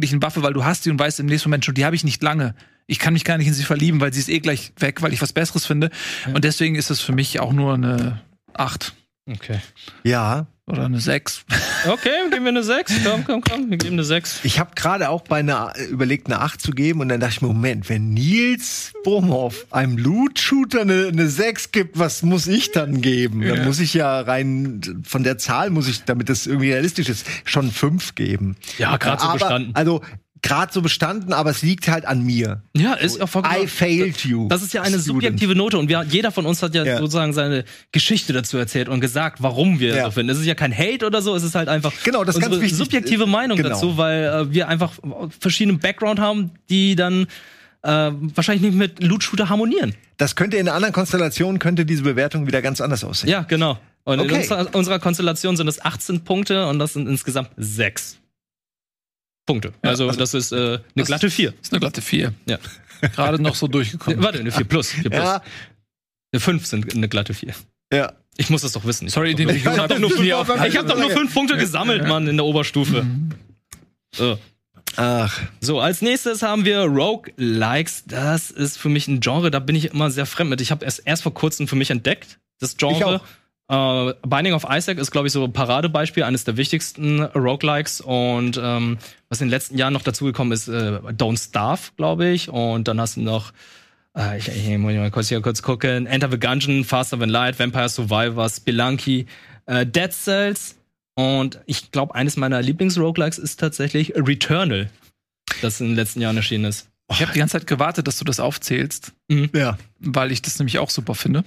eigentlichen Waffe, weil du hast die und weißt im nächsten Moment schon, die habe ich nicht lange. Ich kann mich gar nicht in sie verlieben, weil sie ist eh gleich weg, weil ich was Besseres finde. Und deswegen ist es für mich auch nur eine 8. Okay. Ja. Oder eine 6. Okay, geben wir eine 6. Komm, komm, komm, wir geben eine 6. Ich habe gerade auch bei einer überlegt, eine 8 zu geben und dann dachte ich mir, Moment, wenn Nils Bohmhoff einem Loot-Shooter eine, eine 6 gibt, was muss ich dann geben? Dann muss ich ja rein von der Zahl muss ich, damit das irgendwie realistisch ist, schon 5 geben. Ja, gerade so bestanden. Also gerade so bestanden, aber es liegt halt an mir. Ja, ist ja vollkommen. I failed you. Das ist ja eine student. subjektive Note und wir, jeder von uns hat ja, Ja. sozusagen seine Geschichte dazu erzählt und gesagt, warum wir Ja. so finden. Es ist ja kein Hate oder so, es ist halt einfach Genau, das unsere ganz wichtig. subjektive Meinung Genau. dazu, weil äh, wir einfach verschiedenen Background haben, die dann äh, wahrscheinlich nicht mit Loot Shooter harmonieren. Das könnte in einer anderen Konstellation könnte diese Bewertung wieder ganz anders aussehen. Ja, genau. Und in Okay. unserer, unserer Konstellation sind es 18 Punkte und das sind insgesamt 6 Punkte. Also, also das ist äh, eine das- glatte 4. ist eine glatte 4. Ja. Gerade noch so durchgekommen. Warte, eine 4 plus. 4 plus. Ja, Eine 5 sind eine glatte 4. ja. Ich muss das doch wissen. Ich Sorry, hab den doch ich nur, ich hab doch nur, fünf, ich hab doch nur fünf Punkte gesammelt, Mann, in der Oberstufe. So. Ach, so, als nächstes haben wir Rogue-Likes. Das ist für mich ein Genre, da bin ich immer sehr fremd mit. Ich habe es erst vor kurzem für mich entdeckt, das Genre. Äh, Binding of Isaac ist, glaube ich, so ein Paradebeispiel, eines der wichtigsten Roguelikes. Und ähm, was in den letzten Jahren noch dazugekommen ist, äh, Don't Starve, glaube ich. Und dann hast du noch äh, ich, ich muss mal kurz hier kurz gucken. Enter the Gungeon, Faster Than Light, Vampire Survivors, Spelunky, äh, Dead Cells und ich glaube, eines meiner Lieblings-Roguelikes ist tatsächlich Returnal, das in den letzten Jahren erschienen ist. Ich habe die ganze Zeit gewartet, dass du das aufzählst, ja, weil ich das nämlich auch super finde.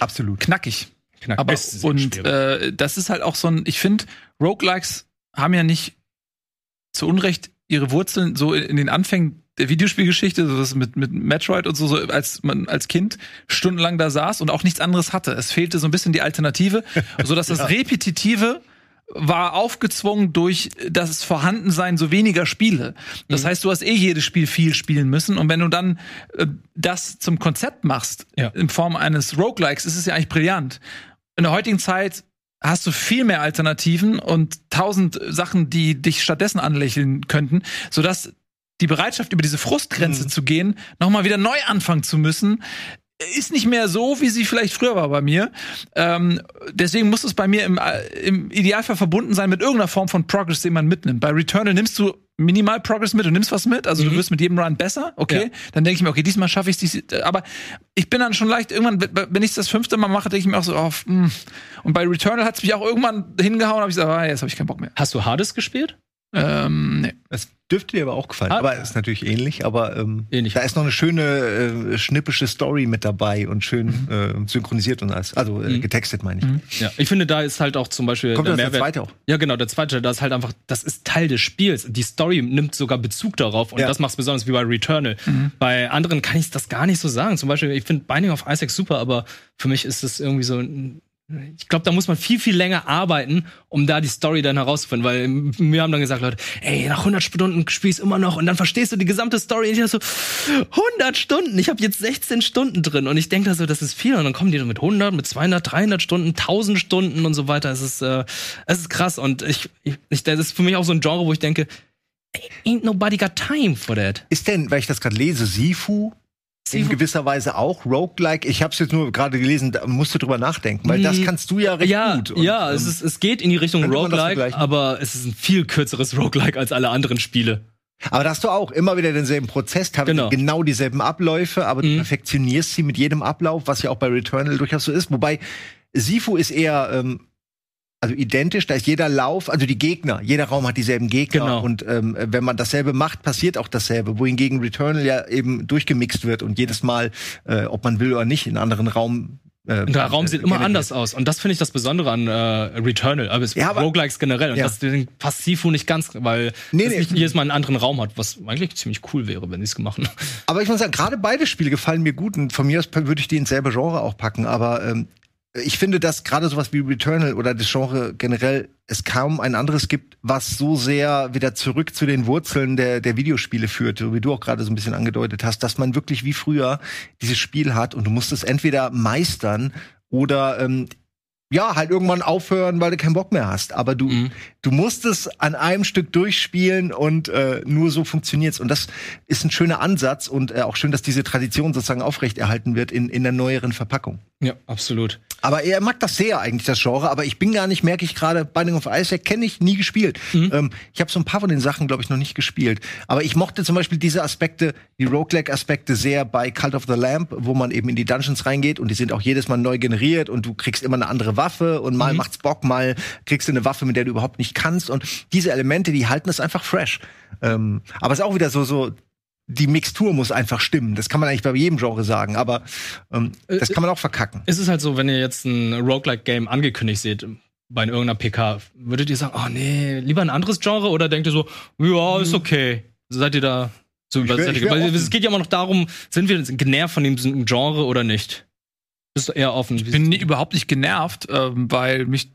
absolut. Knackig. Knack. Aber ist und schwierig. äh, das ist halt auch so ein, ich finde, Roguelikes haben ja nicht zu Unrecht ihre Wurzeln so in, in den Anfängen der Videospielgeschichte, so das mit, mit Metroid und so, so, als man als Kind stundenlang da saß und auch nichts anderes hatte. Es fehlte so ein bisschen die Alternative, so dass das Repetitive war aufgezwungen durch das Vorhandensein so weniger Spiele. Das heißt, du hast eh jedes Spiel viel spielen müssen und wenn du dann äh, das zum Konzept machst Ja. in Form eines Roguelikes, ist es ja eigentlich brillant. In der heutigen Zeit hast du viel mehr Alternativen und tausend Sachen, die dich stattdessen anlächeln könnten, sodass die Bereitschaft, über diese Frustgrenze zu gehen, nochmal wieder neu anfangen zu müssen, ist nicht mehr so, wie sie vielleicht früher war bei mir. Ähm, deswegen muss es bei mir im, äh, im Idealfall verbunden sein mit irgendeiner Form von Progress, den man mitnimmt. Bei Returnal nimmst du minimal Progress mit, du nimmst was mit, also du wirst mit jedem Run besser, okay? Ja. Dann denke ich mir, okay, diesmal schaffe ich es, aber ich bin dann schon leicht, irgendwann, wenn ich es das fünfte Mal mache, denke ich mir auch so, oh, mh. und bei Returnal hat es mich auch irgendwann hingehauen, habe ich gesagt, ah, jetzt habe ich keinen Bock mehr. Hast du Hades gespielt? Ähm, nee. Das dürfte dir aber auch gefallen. Ah. aber ist natürlich ähnlich, aber ähm, Ähnlich. da ist noch eine schöne äh, schnippische Story mit dabei und schön äh, synchronisiert und alles. Also äh, Mhm. getextet meine ich. Ja, ich finde, da ist halt auch zum Beispiel Kommt der das der zweite auch? Ja, genau, der zweite, das ist halt einfach, das ist Teil des Spiels. Die Story nimmt sogar Bezug darauf und Ja. das macht es besonders wie bei Returnal. Bei anderen kann ich das gar nicht so sagen. Zum Beispiel, ich finde Binding of Isaac super, aber für mich ist es irgendwie so ein ich glaube, da muss man viel, viel länger arbeiten, um da die Story dann herauszufinden, weil wir haben dann gesagt, Leute, ey, nach 100 Stunden spielst du immer noch und dann verstehst du die gesamte Story. Und ich so, 100 Stunden, ich habe jetzt 16 Stunden drin. Und ich denke da so, das ist viel. Und dann kommen die mit 100, mit 200, 300 Stunden, 1000 Stunden und so weiter. Es ist, äh, es ist krass. Und ich, ich, das ist für mich auch so ein Genre, wo ich denke, ain't nobody got time for that. Ist denn, weil ich das gerade lese, Sifu in gewisser Weise auch Roguelike? Ich habe es jetzt nur gerade gelesen, da musst du drüber nachdenken, weil das kannst du ja recht Ja, gut. Und, ja, ähm, es, ist, es geht in die Richtung Roguelike, aber es ist ein viel kürzeres Roguelike als alle anderen Spiele. Aber da hast du auch immer wieder denselben Prozess, Genau. genau dieselben Abläufe, aber du Mhm. perfektionierst sie mit jedem Ablauf, was ja auch bei Returnal durchaus so ist. Wobei Sifu ist eher ähm, also identisch, da ist jeder Lauf, also die Gegner, jeder Raum hat dieselben Gegner Genau. und ähm, wenn man dasselbe macht, passiert auch dasselbe. Wohingegen Returnal ja eben durchgemixt wird und jedes Mal, äh, ob man will oder nicht, in einen anderen Raum. Äh, der Raum sieht immer anders aus. Und das finde ich das Besondere an äh, Returnal, aber es Ja, aber- Roguelikes generell. Und Ja. das passt Sifu nicht ganz, weil Nee, es nee. nicht jedes Mal einen anderen Raum hat, was eigentlich ziemlich cool wäre, wenn sie es gemacht hätten. Aber ich muss sagen, gerade beide Spiele gefallen mir gut und von mir aus würde ich die ins selbe Genre auch packen. Aber ähm, ich finde, dass gerade sowas wie Returnal oder das Genre generell es kaum ein anderes gibt, was so sehr wieder zurück zu den Wurzeln der, der Videospiele führt, so wie du auch gerade so ein bisschen angedeutet hast, dass man wirklich wie früher dieses Spiel hat und du musst es entweder meistern oder ähm, ja, halt irgendwann aufhören, weil du keinen Bock mehr hast. Aber du, Mhm. du musst es an einem Stück durchspielen und äh, nur so funktioniert's. Und das ist ein schöner Ansatz und äh, auch schön, dass diese Tradition sozusagen aufrechterhalten wird in, in der neueren Verpackung. Ja, absolut. Aber er mag das sehr eigentlich, das Genre. Aber ich bin gar nicht, merke ich gerade, Binding of Isaac kenne ich, nie gespielt. Ähm, ich habe so ein paar von den Sachen, glaube ich, noch nicht gespielt. Aber ich mochte zum Beispiel diese Aspekte, die Roguelike-Aspekte sehr bei Cult of the Lamp, wo man eben in die Dungeons reingeht und die sind auch jedes Mal neu generiert und du kriegst immer eine andere Waffe und mal macht's Bock, mal kriegst du eine Waffe, mit der du überhaupt nicht kannst. Und diese Elemente, die halten es einfach fresh. Ähm, aber es ist auch wieder so, so, die Mixtur muss einfach stimmen. Das kann man eigentlich bei jedem Genre sagen, aber ähm, das kann man auch verkacken. Es ist halt so, wenn ihr jetzt ein Roguelike-Game angekündigt seht, bei irgendeiner PK, würdet ihr sagen, oh nee, lieber ein anderes Genre oder denkt ihr so, ja, ist okay. Seid ihr da so über Mhm. es geht ja immer noch darum, sind wir genervt von dem Genre oder nicht? Bist du eher offen? Ich bin nie, überhaupt nicht genervt, ähm, weil mich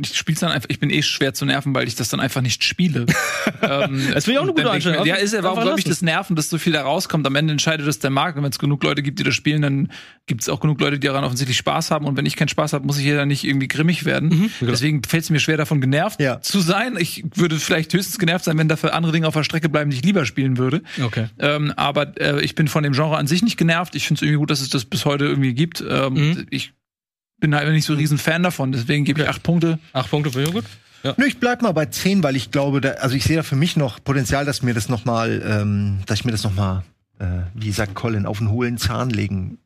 ich spiel's dann einfach, ich bin eh schwer zu nerven, weil ich das dann einfach nicht spiele. ähm, Das finde ich auch eine gute ich Einstellung. Ja, ist ja, warum mich lassen. das nerven, dass so viel da rauskommt? Am Ende entscheidet das der Markt. Und wenn es genug Leute gibt, die das spielen, dann gibt es auch genug Leute, die daran offensichtlich Spaß haben. Und wenn ich keinen Spaß habe, muss ich hier dann nicht irgendwie grimmig werden. Mhm. Deswegen fällt es mir schwer, davon genervt Ja. zu sein. Ich würde vielleicht höchstens genervt sein, wenn dafür andere Dinge auf der Strecke bleiben, die ich lieber spielen würde. Okay. Ähm, aber äh, ich bin von dem Genre an sich nicht genervt. Ich finde es irgendwie gut, dass es das bis heute irgendwie gibt. Ähm, Mhm. Ich bin halt nicht so ein riesen Fan davon. Deswegen gebe ich acht Punkte. Acht Punkte für gut. Nö, ich bleib mal bei 10, weil ich glaube, da, also ich sehe da für mich noch Potenzial, dass mir das noch mal, ähm, dass ich mir das noch mal, äh, wie sagt Colin, auf den hohlen Zahn legen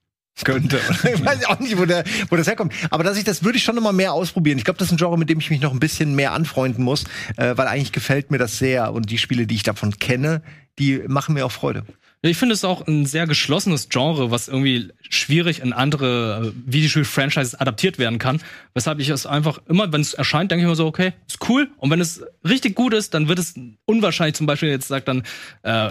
könnte. ich weiß auch nicht, wo, der, wo das herkommt. Aber dass ich das würde ich schon noch mal mehr ausprobieren. Ich glaube, das ist ein Genre, mit dem ich mich noch ein bisschen mehr anfreunden muss, äh, weil eigentlich gefällt mir das sehr und die Spiele, die ich davon kenne, die machen mir auch Freude. Ich finde es auch ein sehr geschlossenes Genre, was irgendwie schwierig in andere Videospiel-Franchises adaptiert werden kann. Weshalb ich es einfach immer, wenn es erscheint, denke ich mir so, okay, ist cool. Und wenn es richtig gut ist, dann wird es unwahrscheinlich zum Beispiel jetzt sagt dann, äh,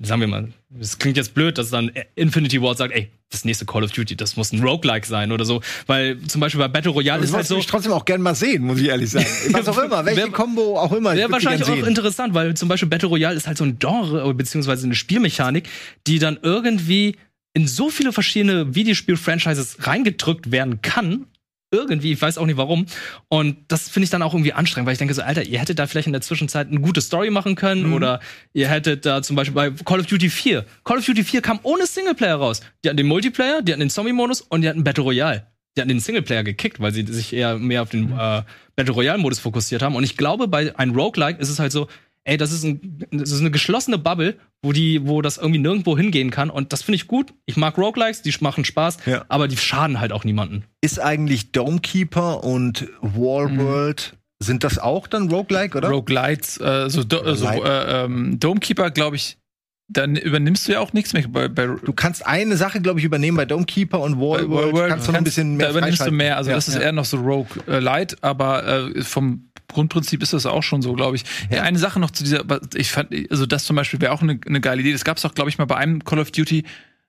sagen wir mal, es klingt jetzt blöd, dass dann Infinity Ward sagt, ey, das nächste Call of Duty, das muss ein Roguelike sein oder so. Weil zum Beispiel bei Battle Royale Das ist halt so. ich trotzdem auch gern mal sehen, muss ich ehrlich sagen. Was auch immer, welche Combo auch immer. Wäre wahrscheinlich auch sehen. interessant, weil zum Beispiel Battle Royale ist halt so ein Genre, beziehungsweise eine Spielmechanik, die dann irgendwie in so viele verschiedene Videospiel-Franchises reingedrückt werden kann. Irgendwie, ich weiß auch nicht warum. Und das finde ich dann auch irgendwie anstrengend, weil ich denke so, Alter, ihr hättet da vielleicht in der Zwischenzeit eine gute Story machen können oder ihr hättet da zum Beispiel bei Call of Duty 4. Call of Duty 4 kam ohne Singleplayer raus. Die hatten den Multiplayer, die hatten den Zombie-Modus und die hatten Battle Royale. Die hatten den Singleplayer gekickt, weil sie sich eher mehr auf den äh, Battle Royale-Modus fokussiert haben. Und ich glaube, bei einem Roguelike ist es halt so, ey, das ist, ein, das ist eine geschlossene Bubble, wo die, wo das irgendwie nirgendwo hingehen kann. Und das finde ich gut. Ich mag Roguelikes, die machen Spaß, Ja. aber die schaden halt auch niemanden. Ist eigentlich Domekeeper und Wallworld, sind das auch dann Roguelike, oder? Roguelites, äh, so, Do also, äh, ähm, Domekeeper, glaube ich, dann übernimmst du ja auch nichts mehr. Bei, bei Du kannst eine Sache, glaube ich, übernehmen bei Domekeeper und Wallworld. World kannst du noch ein bisschen mehr Da übernimmst du mehr. Also Ja, das ist ja. eher noch so Rogue äh, Light, aber äh, vom Grundprinzip ist das auch schon so, glaube ich. Ja. Eine Sache noch zu dieser, ich fand, also das zum Beispiel wäre auch eine, eine geile Idee. Das gab es auch, glaube ich, mal bei einem Call of Duty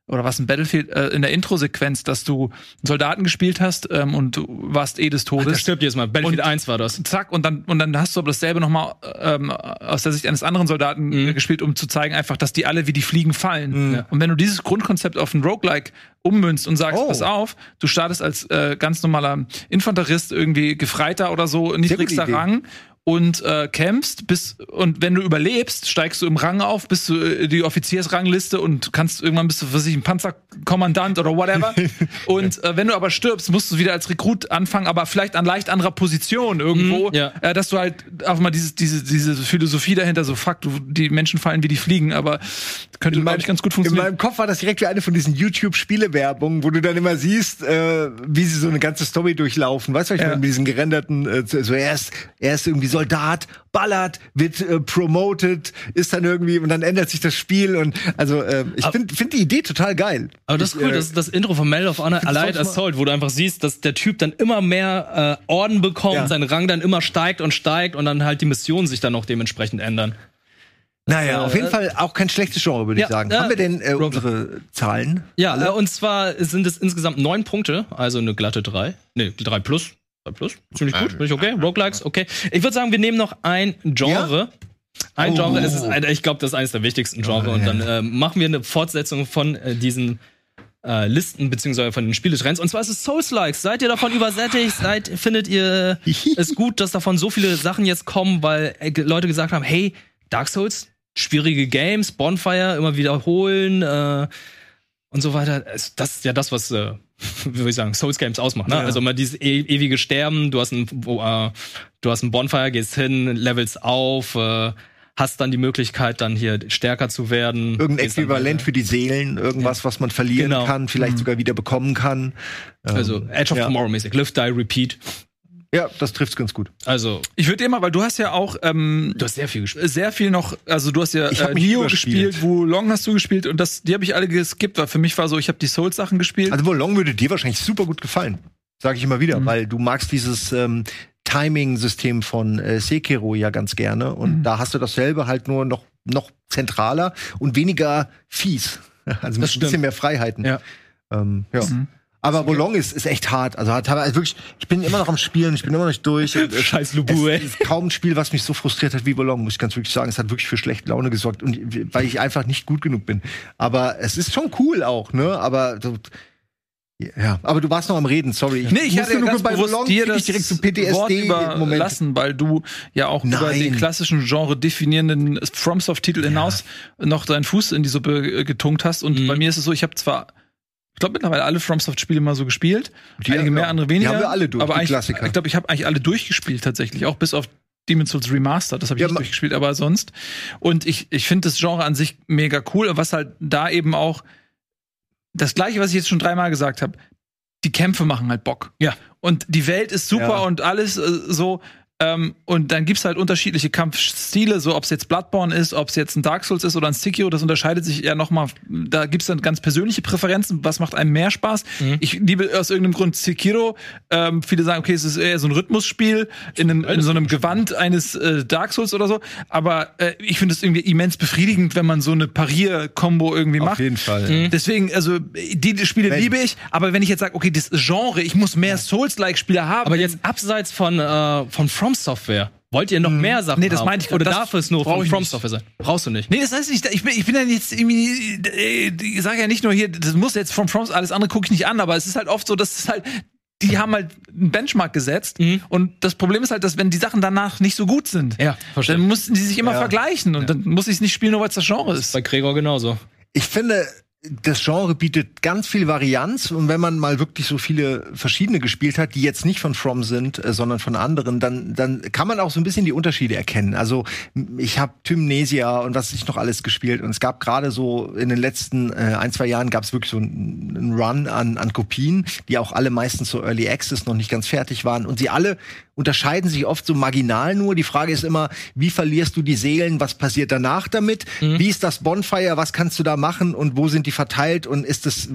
oder was ein Battlefield äh, in der Intro-Sequenz, dass du einen Soldaten gespielt hast ähm, und du warst eh des Der Todes. stirbt jedes Mal. Battlefield Und- 1 war das. Zack, und dann, und dann hast du aber dasselbe nochmal ähm, aus der Sicht eines anderen Soldaten Mhm. äh, gespielt, um zu zeigen, einfach, dass die alle wie die Fliegen fallen. Ja. Und wenn du dieses Grundkonzept auf ein Roguelike ummünzt und sagst, Oh. pass auf, du startest als äh, ganz normaler Infanterist, irgendwie Gefreiter oder so, niedrigster. Rang und äh, kämpfst bis und wenn du überlebst, steigst du im Rang auf, bist du äh, die Offiziersrangliste und kannst irgendwann bist du für sich ein Panzerkommandant oder whatever. und äh, wenn du aber stirbst, musst du wieder als Rekrut anfangen, aber vielleicht an leicht anderer Position irgendwo, Mhm, ja. äh, dass du halt auch mal dieses, diese, diese Philosophie dahinter so fuck, du, die Menschen fallen wie die Fliegen, aber könnte glaube ich ganz gut In funktionieren. meinem Kopf war das direkt wie eine von diesen YouTube-Spielewerbungen, wo du dann immer siehst, äh, wie sie so eine ganze Story durchlaufen. Weißt du, ich Ja. meine? Mit diesen gerenderten, äh, so er ist, er ist irgendwie Soldat, ballert, wird äh, promoted, ist dann irgendwie und dann ändert sich das Spiel und also äh, ich finde find die Idee total geil. Aber das ist cool, äh, das das Intro von Medal of Honor Allied Assault, wo du einfach siehst, dass der Typ dann immer mehr äh, Orden bekommt, Ja. sein Rang dann immer steigt und steigt und dann halt die Missionen sich dann auch dementsprechend ändern. Naja, äh, auf jeden Fall auch kein schlechtes Genre, würde ja, ich sagen. ja. Haben wir denn äh, unsere Zahlen? Ja, äh, und zwar sind es insgesamt neun Punkte, also eine glatte drei. Nee, drei plus. Plus. Ziemlich gut, bin ich okay. Roguelikes, okay. Ich würde sagen, wir nehmen noch ein Genre. Ein Oh. Genre, es ist, ich glaube, das ist eines der wichtigsten Genre. Oh, und ja. dann äh, machen wir eine Fortsetzung von äh, diesen äh, Listen beziehungsweise von den Spieletrends. Und zwar ist es Souls-Likes. Seid ihr davon übersättigt? Seid, findet ihr es gut, dass davon so viele Sachen jetzt kommen, weil äh, Leute gesagt haben, hey, Dark Souls, schwierige Games, Bonfire, immer wiederholen äh, und so weiter. Das ist ja das, was, äh, wie soll ich sagen, Souls Games ausmacht. Ne? Ja. Also immer dieses e ewige Sterben. Du hast ein, äh, du hast ein Bonfire, gehst hin, levels auf. Äh, hast dann die Möglichkeit, dann hier stärker zu werden. Irgendein Äquivalent für die Seelen, irgendwas, was man verlieren Genau. kann, vielleicht sogar wieder bekommen kann. Ähm, Also Edge of ja. Tomorrow mäßig. Live, die, repeat. Ja, das trifft's ganz gut. Also, Ich würde immer, weil du hast ja auch ähm, du hast sehr viel gespielt. sehr viel noch, also du hast ja Ich hab äh, mich Neo gespielt, wo Long hast du gespielt und das, die habe ich alle geskippt, weil für mich war so, ich habe die Souls-Sachen gespielt. Also Wolong würde dir wahrscheinlich super gut gefallen. Sage ich immer wieder, weil du magst dieses ähm, Timing-System von äh, Sekiro ja ganz gerne. Und da hast du dasselbe halt nur noch, noch zentraler und weniger fies. Also ein bisschen mehr Freiheiten. Ja. Ähm, ja. Aber Wolong ist, ist echt hart. Also hat also wirklich, ich bin immer noch am Spielen, ich bin immer noch nicht durch. Und es- Scheiß Lubu, ey. es ist kaum ein Spiel, was mich so frustriert hat wie Wolong, muss ich ganz wirklich sagen. Es hat wirklich für schlechte Laune gesorgt und weil ich einfach nicht gut genug bin. Aber es ist schon cool auch, ne? Aber so, ja, aber du warst noch am Reden, sorry. Nee, ich hatte ja nur ganz bei bewusst dir das direkt so Wort PTSD-Moment. überlassen, weil du ja auch über Nein. den klassischen Genre definierenden FromSoft-Titel hinaus noch deinen Fuß in die Suppe äh, getunkt hast. Und Mhm. bei mir ist es so, ich habe zwar ich glaube mittlerweile alle FromSoft-Spiele mal so gespielt. Die- einige mehr, ja. andere Die weniger. haben wir alle durch, aber die eigentlich, Klassiker. Ich glaube, ich habe eigentlich alle durchgespielt tatsächlich, auch bis auf Demon's Souls Remastered. Das habe ich Ja, nicht durchgespielt, aber sonst. Und ich, ich finde das Genre an sich mega cool. Was halt da eben auch das gleiche, was ich jetzt schon dreimal gesagt habe, die Kämpfe machen halt Bock. Ja. Und die Welt ist super Ja. und alles äh, so. Ähm, und dann gibt's halt unterschiedliche Kampfstile, so ob es jetzt Bloodborne ist, ob es jetzt ein Dark Souls ist oder ein Sekiro, das unterscheidet sich ja noch mal. Da gibt's dann ganz persönliche Präferenzen, was macht einem mehr Spaß. Mhm. Ich liebe aus irgendeinem Grund Sekiro. Ähm, viele sagen, okay, es ist eher so ein Rhythmusspiel in, einem, in so einem Gewand eines äh, Dark Souls oder so. Aber äh, ich finde es irgendwie immens befriedigend, wenn man so eine Parier-Kombo irgendwie macht. jeden Fall. Mhm. Deswegen, also die, die Spiele Wenn- liebe ich, aber wenn ich jetzt sage, okay, das Genre, ich muss mehr Souls-like-Spiele haben. Aber jetzt abseits von, äh, von From Software, wollt ihr noch mehr Sachen Nee, das meinte ich Oder. Das darf es nur von From. Software sein? Brauchst du nicht. Nee, das heißt nicht, ich bin, ich bin ja jetzt irgendwie, äh, ich sage ja nicht nur hier, das muss jetzt von From, alles andere gucke ich nicht an, aber es ist halt oft so, dass es halt, die haben halt einen Benchmark gesetzt Mhm. und das Problem ist halt, dass wenn die Sachen danach nicht so gut sind, Ja, verstehe. dann mussten die sich immer Ja. vergleichen und dann muss ich es nicht spielen, nur weil es das Genre ist. Bei Gregor genauso. Ich finde, das Genre bietet ganz viel Varianz und wenn man mal wirklich so viele verschiedene gespielt hat, die jetzt nicht von From sind, äh, sondern von anderen, dann dann kann man auch so ein bisschen die Unterschiede erkennen. Also ich habe Tymnesia und was ich noch alles gespielt und es gab gerade so in den letzten äh, ein zwei Jahren gab es wirklich so einen Run an an Kopien, die auch alle meistens so Early Access noch nicht ganz fertig waren und sie alle unterscheiden sich oft so marginal nur. Die Frage ist immer, wie verlierst du die Seelen? Was passiert danach damit? Wie ist das Bonfire? Was kannst du da machen? Und wo sind die verteilt? Und ist es,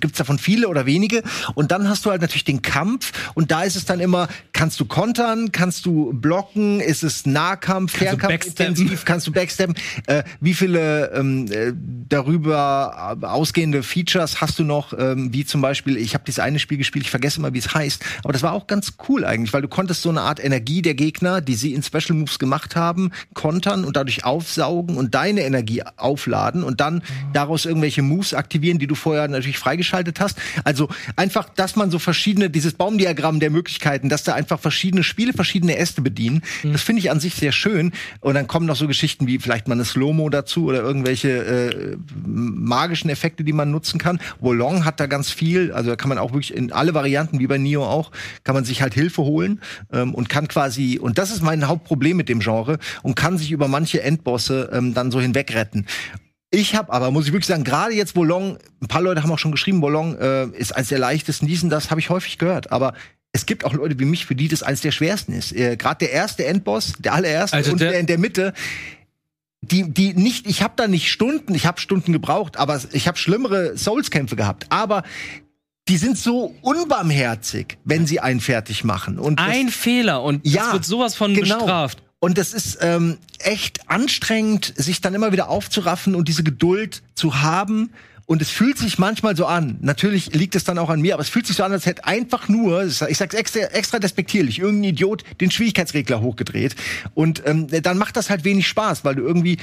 gibt's davon viele oder wenige? Und dann hast du halt natürlich den Kampf. Und da ist es dann immer, kannst du kontern? Kannst du blocken? Ist es Nahkampf? Fernkampf intensiv? Kannst du backsteppen? Äh, wie viele ähm, äh, darüber äh, ausgehende Features hast du noch? Ähm, wie zum Beispiel, ich habe dieses eine Spiel gespielt, ich vergesse immer, wie es heißt, aber das war auch ganz cool eigentlich, weil du konntest so eine Art Energie der Gegner, die sie in Special Moves gemacht haben, kontern und dadurch aufsaugen und deine Energie aufladen und dann daraus irgendwelche Moves aktivieren, die du vorher natürlich freigeschaltet hast. Also einfach, dass man so verschiedene, dieses Baumdiagramm der Möglichkeiten, dass da einfach verschiedene Spiele verschiedene Äste bedienen, das finde ich an sich sehr schön. Und dann kommen noch so Geschichten wie vielleicht mal eine Slow-Mo dazu oder irgendwelche äh, magischen Effekte, die man nutzen kann. Wolong hat da ganz viel, also da kann man auch wirklich in alle Varianten, wie bei Neo auch, kann man sich halt Hilfe holen ähm, und kann quasi, und das ist mein Hauptproblem mit dem Genre, und kann sich über manche Endbosse ähm, dann so hinwegretten. Ich habe aber, muss ich wirklich sagen, gerade jetzt Wolong, ein paar Leute haben auch schon geschrieben, Wolong äh, ist eines der leichtesten, diesen, das habe ich häufig gehört, aber es gibt auch Leute wie mich, für die das eines der schwersten ist. Äh, gerade der erste Endboss, der allererste Also und der- der in der Mitte, die, die nicht, ich habe da nicht Stunden, ich habe Stunden gebraucht, aber ich habe schlimmere Souls-Kämpfe gehabt. Aber die sind so unbarmherzig, wenn sie einen fertig machen. Und das- Ein Fehler und Ja, das wird sowas von genau. bestraft. Und das ist ähm, echt anstrengend, sich dann immer wieder aufzuraffen und diese Geduld zu haben. Und es fühlt sich manchmal so an. Natürlich liegt es dann auch an mir, aber es fühlt sich so an, als hätte einfach nur, ich sag's extra, extra despektierlich, irgendein Idiot den Schwierigkeitsregler hochgedreht. Und ähm, dann macht das halt wenig Spaß, weil du irgendwie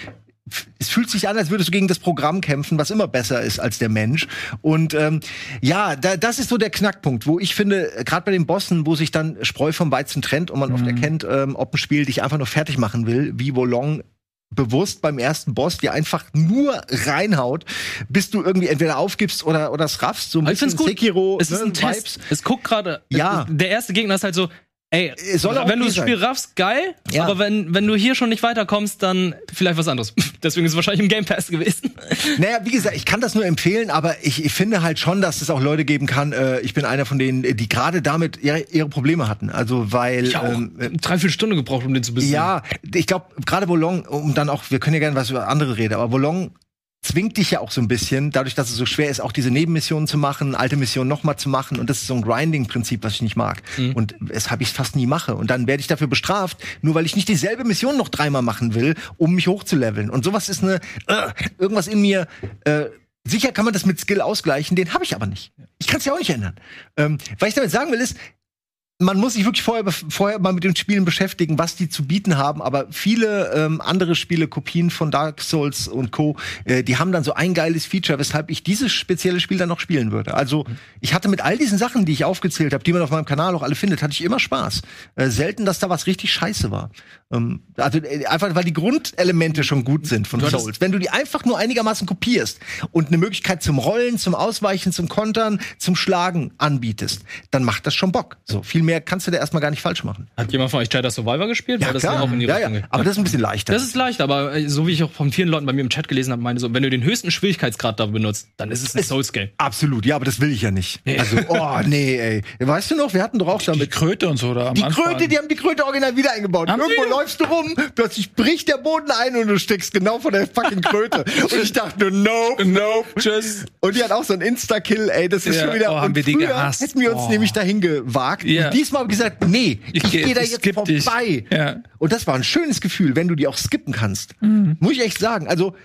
es fühlt sich an, als würdest du gegen das Programm kämpfen, was immer besser ist als der Mensch. Und ähm, ja, da, das ist so der Knackpunkt, wo ich finde, gerade bei den Bossen, wo sich dann Spreu vom Weizen trennt und man oft erkennt, ähm, ob ein Spiel dich einfach nur fertig machen will, wie Wolong bewusst beim ersten Boss dir einfach nur reinhaut, bis du irgendwie entweder aufgibst oder oder es raffst. So ein ich gut. Sekiro, Es ist ne, ein Test. Vibes. Es guckt gerade. Ja. Der erste Gegner ist halt so, ey, soll wenn du das Spiel sein. raffst, geil. Ja. Aber wenn, wenn du hier schon nicht weiterkommst, dann vielleicht was anderes. Deswegen ist es wahrscheinlich im Game Pass gewesen. Naja, wie gesagt, ich kann das nur empfehlen, aber ich, ich finde halt schon, dass es auch Leute geben kann. Äh, ich bin einer von denen, die gerade damit ihre, ihre Probleme hatten. Also weil Ich auch ähm, äh, drei, vier Stunden gebraucht, um den zu besiegen. ja, ich glaube gerade Wolong, um dann auch, wir können ja gerne was über andere reden, aber Wolong zwingt dich ja auch so ein bisschen, dadurch, dass es so schwer ist, auch diese Nebenmissionen zu machen, alte Missionen nochmal zu machen. Und das ist so ein Grinding-Prinzip, was ich nicht mag. Und weshalb ich es fast nie mache. Und dann werde ich dafür bestraft, nur weil ich nicht dieselbe Mission noch dreimal machen will, um mich hochzuleveln. Und sowas ist eine, äh, irgendwas in mir, äh, Sicher kann man das mit Skill ausgleichen, den habe ich aber nicht. Ich kann es ja auch nicht ändern. Ähm, was ich damit sagen will, ist, man muss sich wirklich vorher, vorher mal mit den Spielen beschäftigen, was die zu bieten haben. Aber viele ähm, andere Spiele, Kopien von Dark Souls und Co., äh, die haben dann so ein geiles Feature, weshalb ich dieses spezielle Spiel dann noch spielen würde. Also ich hatte mit all diesen Sachen, die ich aufgezählt habe, die man auf meinem Kanal auch alle findet, hatte ich immer Spaß. Äh, selten, dass da was richtig scheiße war. Ähm, also äh, einfach, weil die Grundelemente schon gut sind von Souls. Wenn du die einfach nur einigermaßen kopierst und eine Möglichkeit zum Rollen, zum Ausweichen, zum Kontern, zum Schlagen anbietest, dann macht das schon Bock. So viel mehr kannst du da erstmal gar nicht falsch machen. Hat jemand von euch Jedi Survivor gespielt? Ja, klar. die ja, ja. Aber das ist ein bisschen leichter. Das ist leicht, aber äh, so wie ich auch von vielen Leuten bei mir im Chat gelesen habe, meine so, wenn du den höchsten Schwierigkeitsgrad da benutzt, dann ist es ein Souls-Game. Absolut, ja, aber das will ich ja nicht. Also, oh, nee, ey. Weißt du noch, wir hatten doch auch Die damit. Kröte und so da am Die Anfang. Kröte, die haben die Kröte original wieder eingebaut. Haben Irgendwo die? Läufst du rum, plötzlich bricht der Boden ein und du steckst genau vor der fucking Kröte. und ich dachte nur, nope, nope. Tschüss. Und die hat auch so einen Insta-Kill, ey, das ist Ja, schon wieder. oh, haben und wir die früher gehasst. hätten wir uns Oh. nämlich dahin gewagt. Ja. Und diesmal habe ich gesagt, nee, ich, Ich geh- gehe da ich jetzt vorbei. Ja. Und das war ein schönes Gefühl, wenn du die auch skippen kannst. Mhm. Muss ich echt sagen. Also,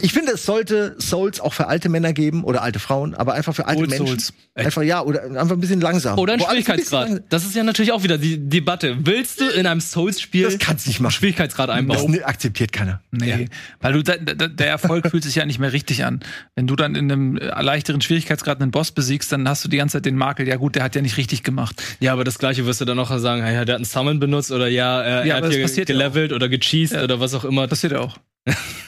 ich finde, es sollte Souls auch für alte Männer geben oder alte Frauen, aber einfach für alte Old Menschen. Souls. Einfach ja, oder einfach ein bisschen langsam. Oder ein bisschen Schwierigkeitsgrad. Das ist ja natürlich auch wieder die Debatte. Willst du in einem Souls-Spiel Das kannst du nicht machen. Schwierigkeitsgrad Das einbauen? ne- akzeptiert keiner. Nee, weil du da, da, der Erfolg fühlt sich ja nicht mehr richtig an. Wenn du dann in einem äh, leichteren Schwierigkeitsgrad einen Boss besiegst, dann hast du die ganze Zeit den Makel. Ja gut, der hat ja nicht richtig gemacht. Ja, aber das gleiche wirst du dann noch sagen, ja, der hat einen Summon benutzt oder ja, äh, Ja, er hat das hier passiert ja gelevelt oder gecheased oder was auch immer. Passiert ja auch.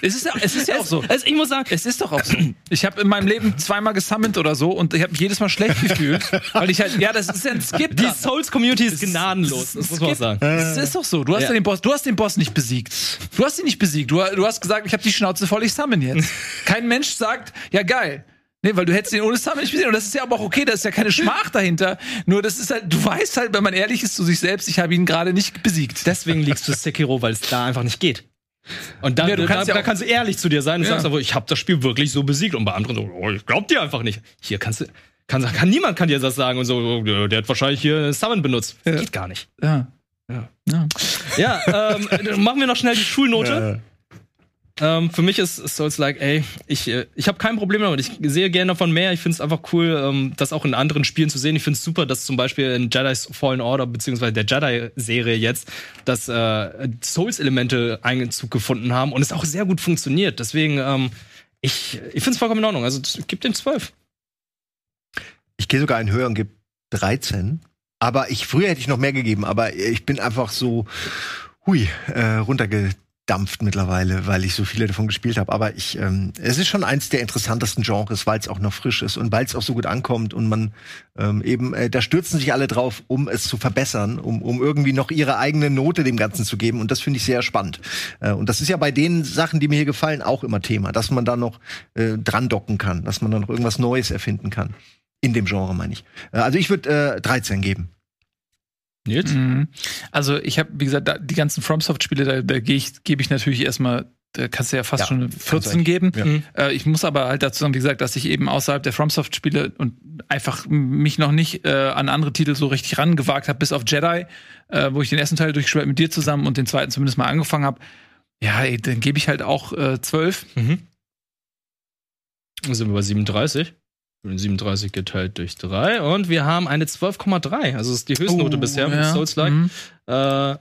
Es ist ja, es ist ja auch so. Also ich muss sagen, Es ist doch auch so. Ich habe in meinem Leben zweimal gesammelt oder so und ich habe mich jedes Mal schlecht gefühlt, weil ich halt, ja, das ist ja ein Skip. die. Souls-Community ist gnadenlos. Das muss man auch sagen. Das ist doch so. Du hast ja. Ja. den Boss, du hast den Boss nicht besiegt. Du hast ihn nicht besiegt. Du, du hast gesagt, ich habe die Schnauze voll, ich summon jetzt. Kein Mensch sagt, ja geil. Nee, weil du hättest ihn ohne Summon nicht besiegt. Und das ist ja aber auch okay, da ist ja keine Schmach dahinter. Nur das ist halt, du weißt halt, wenn man ehrlich ist zu sich selbst, ich habe ihn gerade nicht besiegt. Deswegen liegst du Sekiro, weil es da einfach nicht geht. Und da, Ja, du da, kannst ja da kannst du ehrlich zu dir sein und Ja. sagst aber, ich habe das Spiel wirklich so besiegt. Und bei anderen so, oh, ich glaub dir einfach nicht. Hier kannst du, kann, kann niemand kann dir das sagen und so, oh, der hat wahrscheinlich hier Summon benutzt. Ja. Geht gar nicht. Ja. Ja. ja. Ja, ähm, machen wir noch schnell die Schulnote. Ähm, für mich ist Souls like, ey, ich, äh, ich habe kein Problem damit. Ich sehe gerne davon mehr. Ich finde es einfach cool, ähm, das auch in anderen Spielen zu sehen. Ich finde es super, dass zum Beispiel in Jedi's Fallen Order, beziehungsweise der Jedi-Serie jetzt, dass äh, Souls-Elemente Einzug gefunden haben und es auch sehr gut funktioniert. Deswegen, ähm, ich, ich finde es vollkommen in Ordnung. Also gib dem 12. Ich gehe sogar einen höher und gebe 13. Aber ich, früher hätte ich noch mehr gegeben, aber ich bin einfach so, hui, äh, runtergedampft mittlerweile, weil ich so viele davon gespielt habe. Aber ich, ähm, es ist schon eins der interessantesten Genres, weil es auch noch frisch ist und weil es auch so gut ankommt und man ähm, eben, äh, da stürzen sich alle drauf, um es zu verbessern, um, um irgendwie noch ihre eigene Note dem Ganzen zu geben. Und das finde ich sehr spannend. Äh, und das ist ja bei den Sachen, die mir hier gefallen, auch immer Thema, dass man da noch äh, dran docken kann, dass man dann noch irgendwas Neues erfinden kann. In dem Genre, meine ich. Äh, Also ich würde äh, 13 geben. Nils? Mhm. Also ich habe, wie gesagt, da, die ganzen FromSoft-Spiele, da, da gehe ich, gebe ich natürlich erstmal, da kannst du ja fast Ja, schon eine kannst 14 du geben. Ja. Mhm. Äh, ich muss aber halt dazu sagen, wie gesagt, dass ich eben außerhalb der FromSoft-Spiele und einfach mich noch nicht äh, an andere Titel so richtig rangewagt habe, bis auf Jedi, äh, wo ich den ersten Teil durchgespielt mit dir zusammen und den zweiten zumindest mal angefangen habe. Ja, ey, dann gebe ich halt auch äh, 12. Mhm. Dann sind wir bei 37. 37 geteilt durch 3 und wir haben eine 12,3. Also das ist die Höchstnote Oh, bisher mit ja. Souls-like. Mhm. Äh,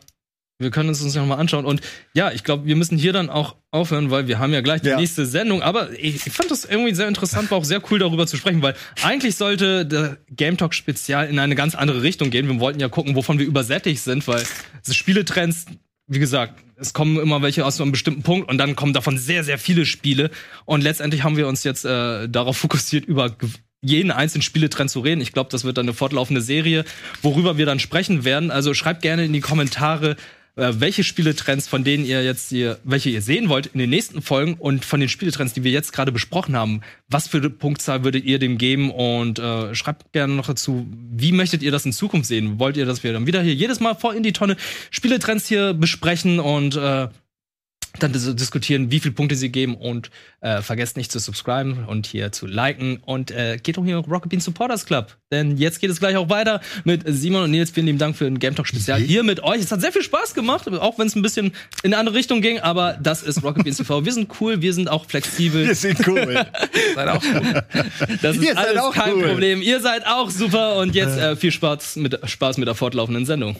Wir können es uns ja noch mal anschauen. Und ja, ich glaube, wir müssen hier dann auch aufhören, weil wir haben ja gleich die Ja. nächste Sendung. Aber ich, ich fand das irgendwie sehr interessant, war auch sehr cool darüber zu sprechen, weil eigentlich sollte der Game Talk Spezial in eine ganz andere Richtung gehen. Wir wollten ja gucken, wovon wir übersättigt sind, weil Spieletrends, wie gesagt, es kommen immer welche aus einem bestimmten Punkt und dann kommen davon sehr, sehr viele Spiele. Und letztendlich haben wir uns jetzt äh, darauf fokussiert, über jeden einzelnen Spieletrend zu reden. Ich glaube, das wird dann eine fortlaufende Serie, worüber wir dann sprechen werden. Also schreibt gerne in die Kommentare, welche Spieletrends, von denen ihr jetzt hier, welche ihr sehen wollt in den nächsten Folgen und von den Spieletrends, die wir jetzt gerade besprochen haben, was für eine Punktzahl würdet ihr dem geben und äh, schreibt gerne noch dazu, wie möchtet ihr das in Zukunft sehen? Wollt ihr, dass wir dann wieder hier jedes Mal vor in die Tonne Spieletrends hier besprechen und äh, dann dis diskutieren, wie viele Punkte sie geben und äh, vergesst nicht zu subscriben und hier zu liken und äh, geht doch hier auf Rocket Bean Supporters Club, denn jetzt geht es gleich auch weiter mit Simon und Nils. Vielen lieben Dank für den Game Talk Spezial hier mit euch. Es hat sehr viel Spaß gemacht, auch wenn es ein bisschen in eine andere Richtung ging, aber das ist Rocket Beans TV. Wir sind cool, wir sind auch flexibel. Wir sind cool. Seid auch gut. Das ist Ihr seid alles auch kein cool. Problem. Ihr seid auch super und jetzt äh, viel Spaß mit, Spaß mit der fortlaufenden Sendung.